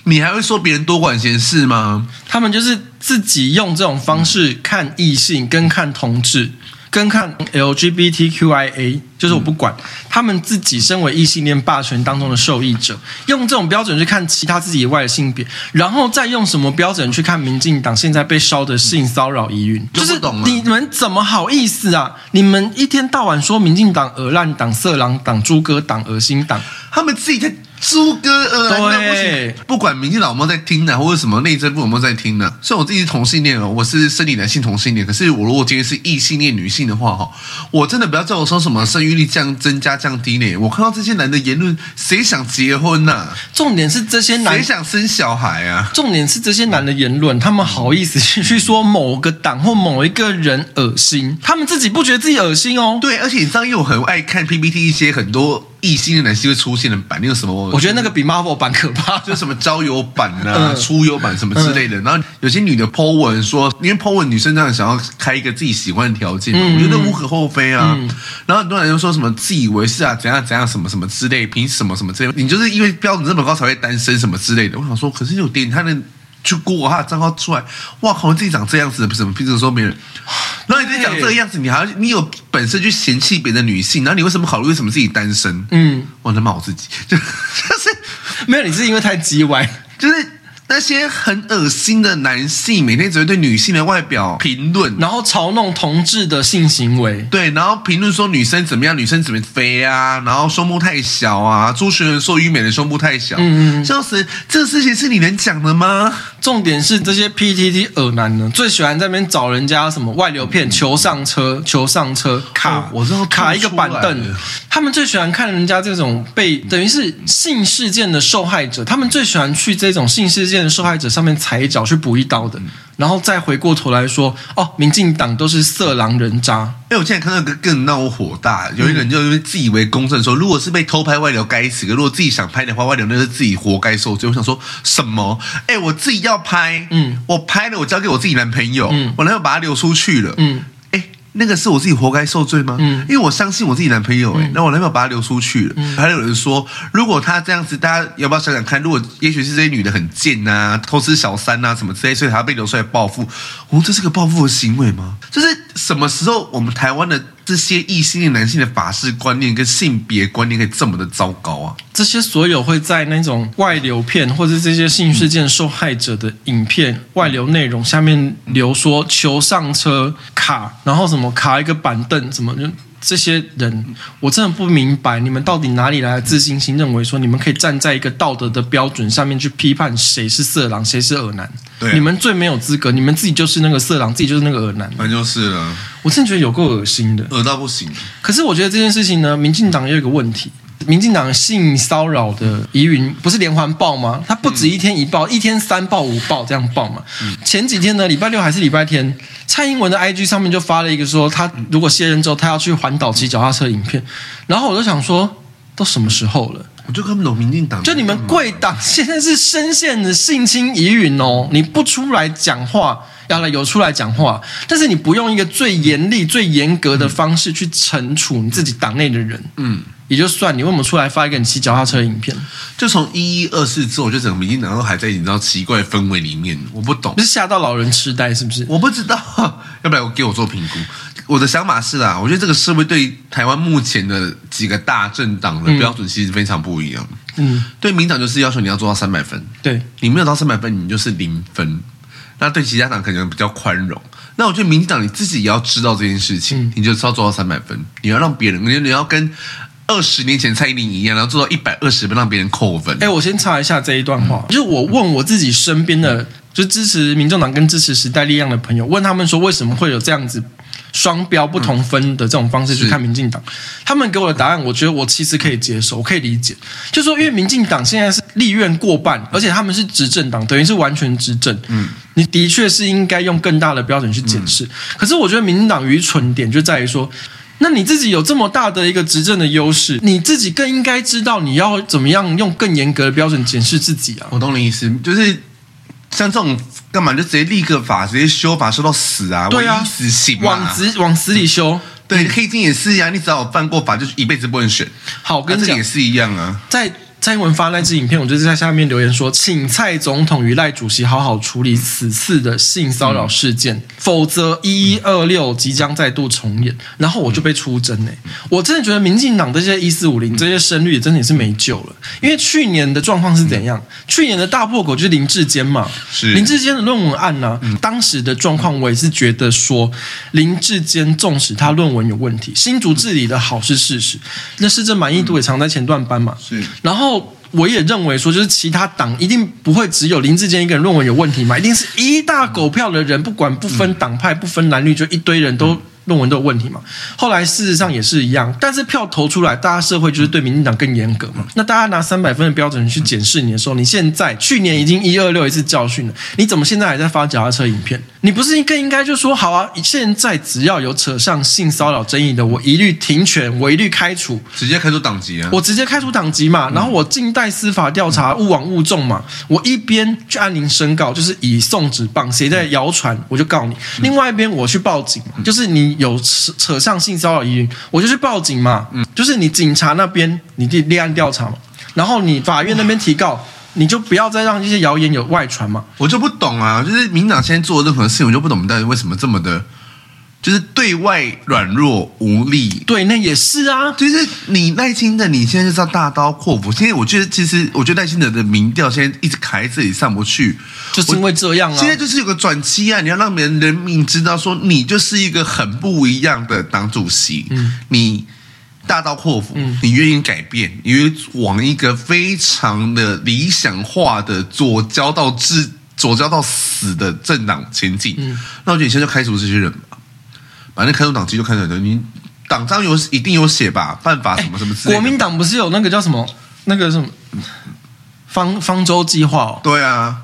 你还会说别人多管闲事吗？他们就是自己用这种方式看异性，跟看同志，跟看 LGBTQIA，就是我不管。嗯、他们自己身为异性恋霸权当中的受益者，用这种标准去看其他自己以外的性别，然后再用什么标准去看民进党现在被烧的性骚扰疑云？就是你们怎么好意思啊？你们一天到晚说民进党恶烂党、色狼党、猪哥党、恶心党，他们自己在。猪哥呃，对，不管民进党有没有在听呢，或者什么内政部有没有在听呢？虽然我自己是同性恋哦，我是生理男性同性恋，可是我如果今天是异性恋女性的话哈，我真的不要叫我说什么生育率降增加降低呢？我看到这些男的言论，谁想结婚呐、啊？重点是这些男谁想生小孩啊？重点是这些男的言论，他们好意思去说某个党或某一个人恶心，他们自己不觉得自己恶心哦。对，而且你知道，因为我很爱看 PPT 一些很多。异性的男性会出现的版，那个什么？我觉得那个比 Marvel 版可怕，[laughs] 就是什么交友版啊、出游版什么之类的。然后有些女的 po 文说，因为 po 文女生这样想要开一个自己喜欢的条件，我觉得无可厚非啊。然后很多人就说什么自以为是啊，怎样怎样什么什么之类，凭什么什么之类，你就是因为标准这么高才会单身什么之类的。我想说，可是有点他的。去过他的账号出来，哇靠！自己长这样子，不是什么？平时说没人，[sighs] 然后你自己长这个样子，你还要你有本事去嫌弃别的女性，然后你为什么考虑为什么自己单身？嗯，我在骂我自己，就 [laughs] 就是没有，你是因为太叽歪，[laughs] 就是。那些很恶心的男性，每天只会对女性的外表评论，然后嘲弄同志的性行为。对，然后评论说女生怎么样，女生怎么肥啊，然后胸部太小啊，朱学仁说于美的胸部太小。嗯嗯，笑死！这个事情是你能讲的吗？重点是这些 PTT 恶男呢，最喜欢在那边找人家什么外流片，求上车，求上车，卡，哦、我知道卡一个板凳。他们最喜欢看人家这种被等于是性事件的受害者，他们最喜欢去这种性事件。受害者上面踩一脚去补一刀的，然后再回过头来说哦，民进党都是色狼人渣。哎，我现在看到一个更让我火大，有一个人就因为自以为公正说，如果是被偷拍外流该死，可如果自己想拍的话，外流那是自己活该受罪。我想说什么？哎，我自己要拍，嗯，我拍了，我交给我自己男朋友，嗯，我男朋友把他流出去了，嗯。那个是我自己活该受罪吗？嗯，因为我相信我自己男朋友，哎，那我男朋友把他流出去了。嗯，还有人说，如果他这样子，大家要不要想想看？如果也许是这些女的很贱呐，偷吃小三呐，什么之类，所以她被流出来报复。我说这是个报复的行为吗？就是什么时候我们台湾的？这些异性恋男性的法式观念跟性别观念可以这么的糟糕啊！这些所有会在那种外流片或者这些性事件受害者的影片外流内容下面留说求上车卡，然后什么卡一个板凳，什么就。这些人，我真的不明白，你们到底哪里来的自信心，认为说你们可以站在一个道德的标准上面去批判谁是色狼，谁是恶男？对，你们最没有资格，你们自己就是那个色狼，自己就是那个恶男。那就是了。我真的觉得有够恶心的，恶到不行。可是我觉得这件事情呢，民进党也有一个问题。民进党性骚扰的疑云不是连环报吗？他不止一天一报，嗯、一天三报五报这样报嘛。嗯、前几天呢，礼拜六还是礼拜天，蔡英文的 IG 上面就发了一个说，他如果卸任之后，他要去环岛骑脚踏车影片。然后我就想说，都什么时候了？我就看不懂民进党，就你们贵党现在是深陷的性侵疑云哦，你不出来讲话。要来有出来讲话，但是你不用一个最严厉、最严格的方式去惩处你自己党内的人，嗯，也就算你为什么出来发一个你骑脚踏车的影片？就从一一二四之后，就整个民进党都还在你知道奇怪氛围里面，我不懂，是吓到老人痴呆是不是？我不知道，要不然我给我做评估。我的想法是啦，我觉得这个社会对台湾目前的几个大政党的标准其实非常不一样。嗯，对，民党就是要求你要做到三百分，对，你没有到三百分，你就是零分。那对其他党可能比较宽容。那我觉得民进党你自己也要知道这件事情，嗯、你就要做到三百分。你要让别人，你你要跟二十年前蔡依林一样，然后做到一百二十分让别人扣分。哎，我先查一下这一段话，嗯、就是我问我自己身边的，就支持民众党跟支持时代力量的朋友，问他们说为什么会有这样子双标不同分的这种方式去看民进党？嗯、他们给我的答案，我觉得我其实可以接受，我可以理解，就说因为民进党现在是立院过半，而且他们是执政党，等于是完全执政。嗯，你的确是应该用更大的标准去检视。嗯、可是我觉得民进党愚蠢点就在于说。那你自己有这么大的一个执政的优势，你自己更应该知道你要怎么样用更严格的标准检视自己啊！我懂你意思，就是像这种干嘛就直接立个法，直接修法修到死啊！对啊，死刑往死往死里修。对，黑金也是一样，你只要有犯过法，就是一辈子不能选。好，跟这也是一样啊，在。蔡英文发那支影片，我就是在下面留言说，请蔡总统与赖主席好好处理此次的性骚扰事件，嗯、否则一一二六即将再度重演。然后我就被出征嘞，我真的觉得民进党这些一四五零这些声率真的也是没救了。因为去年的状况是怎样？嗯、去年的大破口就是林志坚嘛，是林志坚的论文案呢、啊。嗯、当时的状况我也是觉得说，林志坚纵使他论文有问题，新竹治理的好是事实，那市政满意度也常在前段班嘛。是，然后。我也认为说，就是其他党一定不会只有林志坚一个人论文有问题嘛，一定是一大狗票的人，不管不分党派、不分男女，就一堆人都。论文都有问题嘛？后来事实上也是一样，但是票投出来，大家社会就是对民进党更严格嘛。那大家拿三百分的标准去检视你的时候，你现在去年已经一二六一次教训了，你怎么现在还在发脚踏车影片？你不是更应该就说好啊？现在只要有扯上性骚扰争议的，我一律停权，我一律开除，直接开除党籍啊！我直接开除党籍嘛，然后我静待司法调查，勿枉勿纵嘛。我一边去按铃申告，就是以送纸棒，谁在谣传我就告你；另外一边我去报警，就是你。有扯扯上性骚扰疑云，我就去报警嘛。嗯，就是你警察那边，你立立案调查嘛。然后你法院那边提告，你就不要再让这些谣言有外传嘛。我就不懂啊，就是民党现在做任何事情，我就不懂，到底为什么这么的。就是对外软弱无力，对，那也是啊。就是你耐心的，你现在就是要大刀阔斧。现在我觉得，其实我觉得赖清德的民调现在一直卡在这里上不去，就是因为这样啊。现在就是有个转机啊，你要让别人人民知道说，你就是一个很不一样的党主席。嗯，你大刀阔斧，嗯，你愿意改变，你愿意往一个非常的理想化的左交到至左交到死的政党前进。嗯，那我觉得你现在就开除这些人吧。反正开除党籍就开除的，你党章有一定有写吧？办法什么什么之类的。国民党不是有那个叫什么那个什么方方舟计划？哦？对啊，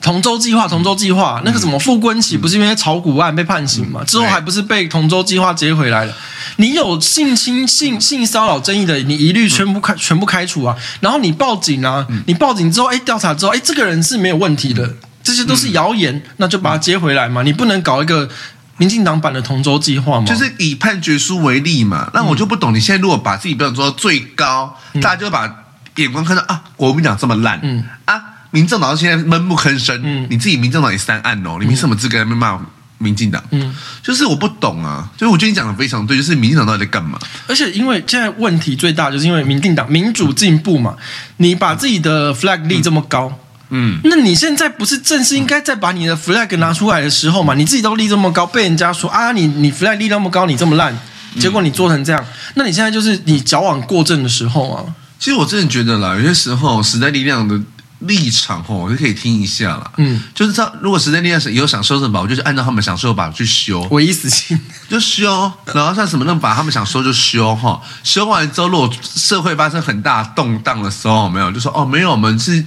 同舟计划，同舟计划，嗯、那个什么傅昆萁不是因为炒股案被判刑嘛？嗯、之后还不是被同舟计划接回来了？你有性侵、性性骚扰争议的，你一律全部开、嗯、全部开除啊！然后你报警啊，嗯、你报警之后，哎，调查之后，哎，这个人是没有问题的，嗯、这些都是谣言，嗯、那就把他接回来嘛！你不能搞一个。民进党版的同舟计划吗，就是以判决书为例嘛。那我就不懂，你现在如果把自己标准做到最高，嗯、大家就把眼光看到啊，国民党这么烂，嗯啊，民政党现在闷不吭声，嗯，你自己民政党也三案哦，你凭什么资格在那边骂民进党？嗯，就是我不懂啊，就是我觉得你讲的非常对，就是民进党到底在干嘛？而且因为现在问题最大，就是因为民进党民主进步嘛，你把自己的 flag 立这么高。嗯嗯，那你现在不是正是应该再把你的 flag 拿出来的时候嘛？你自己都立这么高，被人家说啊，你你 flag 立那么高，你这么烂，结果你做成这样，那你现在就是你矫枉过正的时候啊。其实我真的觉得啦，有些时候时代力量的立场哦，我就可以听一下啦。嗯，就是他如果时代力量是有想修正法，我就是按照他们想修的法去修，唯一死心就修。然后像什么那把他们想修就修哈，修完之后如果社会发生很大动荡的时候，没有就说哦，没有，我们是。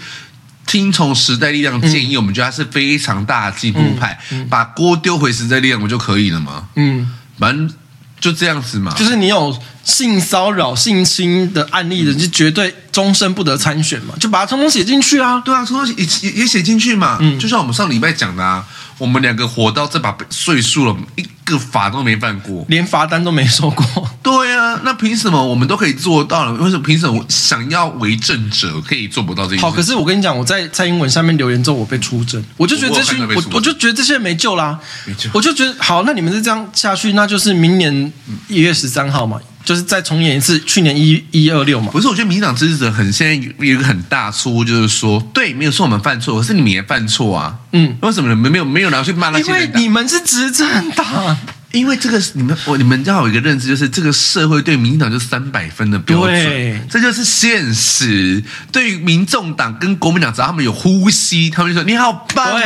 听从时代力量建议，嗯、我们觉得他是非常大的进步派，把锅丢回时代力量，不就可以了吗？嗯，反正就这样子嘛。就是你有性骚扰、性侵的案例的，就绝对终身不得参选嘛，就把它通通写进去啊。对啊，通通也也也写进去嘛。嗯，就像我们上礼拜讲的啊。我们两个活到这把岁数了，一个法都没犯过，连罚单都没收过。对啊，那凭什么我们都可以做到了？为什么凭什么想要为政者可以做不到这一点？好，可是我跟你讲，我在蔡英文下面留言之后，我被出征，我就觉得这些，我我就觉得这些人没救啦，没救。我就觉得好，那你们是这样下去，那就是明年一月十三号嘛。就是再重演一次去年一一二六嘛？不是，我觉得民进党支持者很现在有一个很大错误，就是说，对，没有说我们犯错，可是你们也犯错啊。嗯，为什么你们没有没有拿去骂那些人？因为你们是执政党，因为这个你们我你们要有一个认知，就是这个社会对民进党就三百分的标准，对这就是现实。对于民众党跟国民党，只要他们有呼吸，他们就说你好棒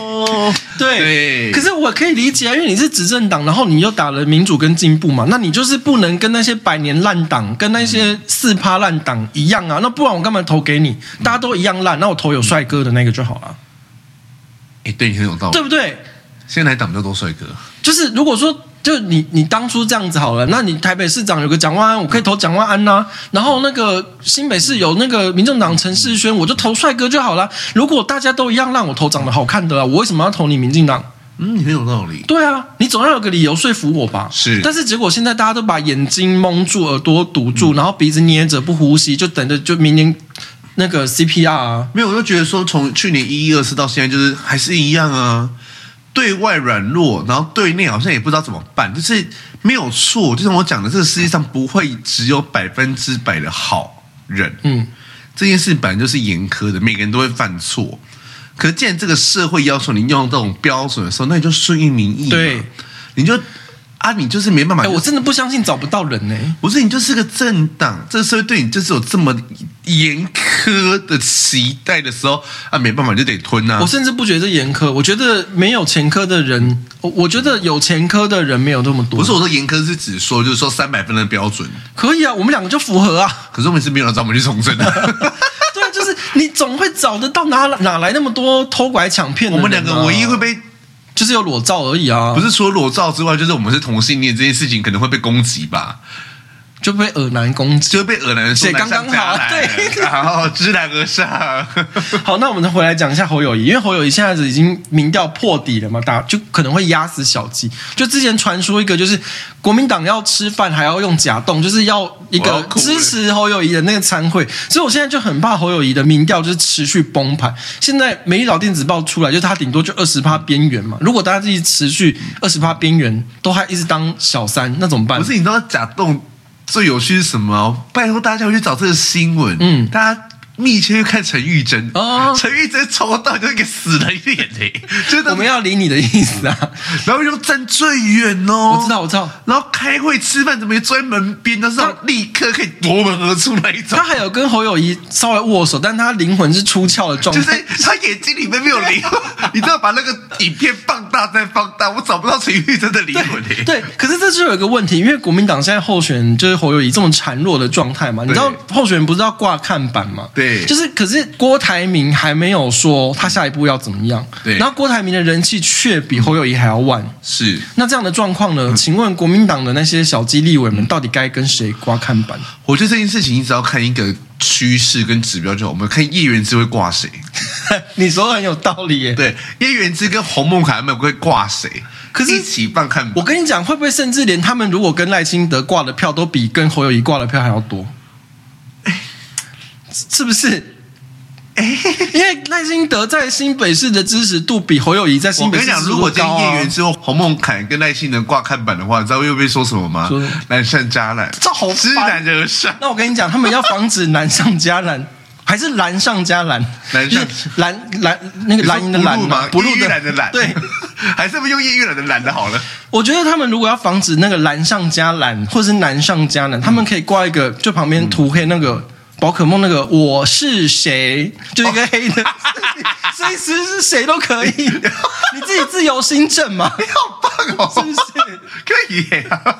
哦。对，[laughs] 对可是我可以理解啊，因为你是执政党，然后你又打了民主跟进步嘛，那你就是不能跟那些百年烂党、跟那些四趴烂党一样啊。那不然我干嘛投给你？大家都一样烂，那我投有帅哥的那个就好了。哎，对你很有道理，对不对？现在来党比较多帅哥，就是如果说，就你你当初这样子好了，那你台北市长有个蒋万安，我可以投蒋万安呐、啊。然后那个新北市有那个民众党陈世轩，我就投帅哥就好了。如果大家都一样让我投长得好看的啊，我为什么要投你民进党？嗯，你很有道理。对啊，你总要有个理由说服我吧。是，但是结果现在大家都把眼睛蒙住，耳朵堵住，然后鼻子捏着不呼吸，就等着就明年那个 CPR 啊。没有，我就觉得说从去年一一二四到现在，就是还是一样啊。对外软弱，然后对内好像也不知道怎么办，就是没有错。就像我讲的，这个世界上不会只有百分之百的好人。嗯，这件事本来就是严苛的，每个人都会犯错。可是既然这个社会要求你用这种标准的时候，那你就顺应民意。对，你就。啊，你就是没办法。我真的不相信找不到人呢。不是，你就是个政党，这个社会对你就是有这么严苛的期待的时候啊，没办法就得吞啊。我甚至不觉得严苛，我觉得没有前科的人，我我觉得有前科的人没有那么多。不是我说严苛是指说，就是说三百分的标准可以啊，我们两个就符合啊。可是我们是没有人找我们去从政的。[laughs] 对啊，就是你总会找得到哪哪来那么多偷拐抢骗的人啊？我们两个唯一会被。就是有裸照而已啊，不是除了裸照之外，就是我们是同性恋这件事情可能会被攻击吧。就被尔男攻击，就被尔男说刚刚好，对，好，知难而上。[laughs] 好，那我们再回来讲一下侯友谊，因为侯友谊现在子已经民调破底了嘛，大家就可能会压死小鸡。就之前传说一个，就是国民党要吃饭还要用假动，就是要一个支持侯友谊的那个餐会。所以我现在就很怕侯友谊的民调就是持续崩盘。现在美丽岛电子报出来，就是他顶多就二十趴边缘嘛。如果大家自己持续二十趴边缘，都还一直当小三，那怎么办？不是，你知道假动？最有趣是什么？拜托大家回去找这个新闻。嗯，大家。密切去看陈玉珍哦，陈玉珍从头到尾就一个死人脸嘞，[laughs] 就是我们要离你的意思啊，然后又站最远哦，我知道我知道，然后开会吃饭怎么也坐在门边，但，是立刻可以夺门而出那一种。他还有跟侯友谊稍微握手，但他灵魂是出窍的状态，就是他眼睛里面没有灵魂。[laughs] 你知道把那个影片放大再放大，我找不到陈玉珍的灵魂嘞。对，可是这就有一个问题，因为国民党现在候选人就是侯友谊这么孱弱的状态嘛，你知道候选人不是要挂看板吗？对。对，就是，可是郭台铭还没有说他下一步要怎么样。对，然后郭台铭的人气却比侯友谊还要旺。是，那这样的状况呢？请问国民党的那些小鸡立委们，到底该跟谁挂看板？我觉得这件事情，你只要看一个趋势跟指标就好。我们看叶元之会挂谁？[laughs] 你说的很有道理耶。对，叶元之跟洪孟凯他们会挂谁？可是一起放看板。我跟你讲，会不会甚至连他们如果跟赖清德挂的票，都比跟侯友谊挂的票还要多？是不是？[laughs] 因为赖清德在新北市的支持度比侯友谊在新北市高，啊。我跟你讲，如果今天叶元之后洪孟凯跟赖清德挂看板的话，你知道又被说什么吗？难上加难，这好知难而上。那我跟你讲，他们要防止难上加难，[laughs] 还是难上加难？难上 [laughs] 蓝蓝那个蓝银的蓝吗？不录的蓝的蓝，对，还是不用叶玉兰的蓝的好了。我觉得他们如果要防止那个蓝上加蓝，或者是难上加难，他们可以挂一个，就旁边涂黑那个。宝可梦那个我是谁，就一个黑的，[laughs] 所以其实是谁都可以，[laughs] 你自己自由心证嘛，你好棒哦，是不是？可以啊。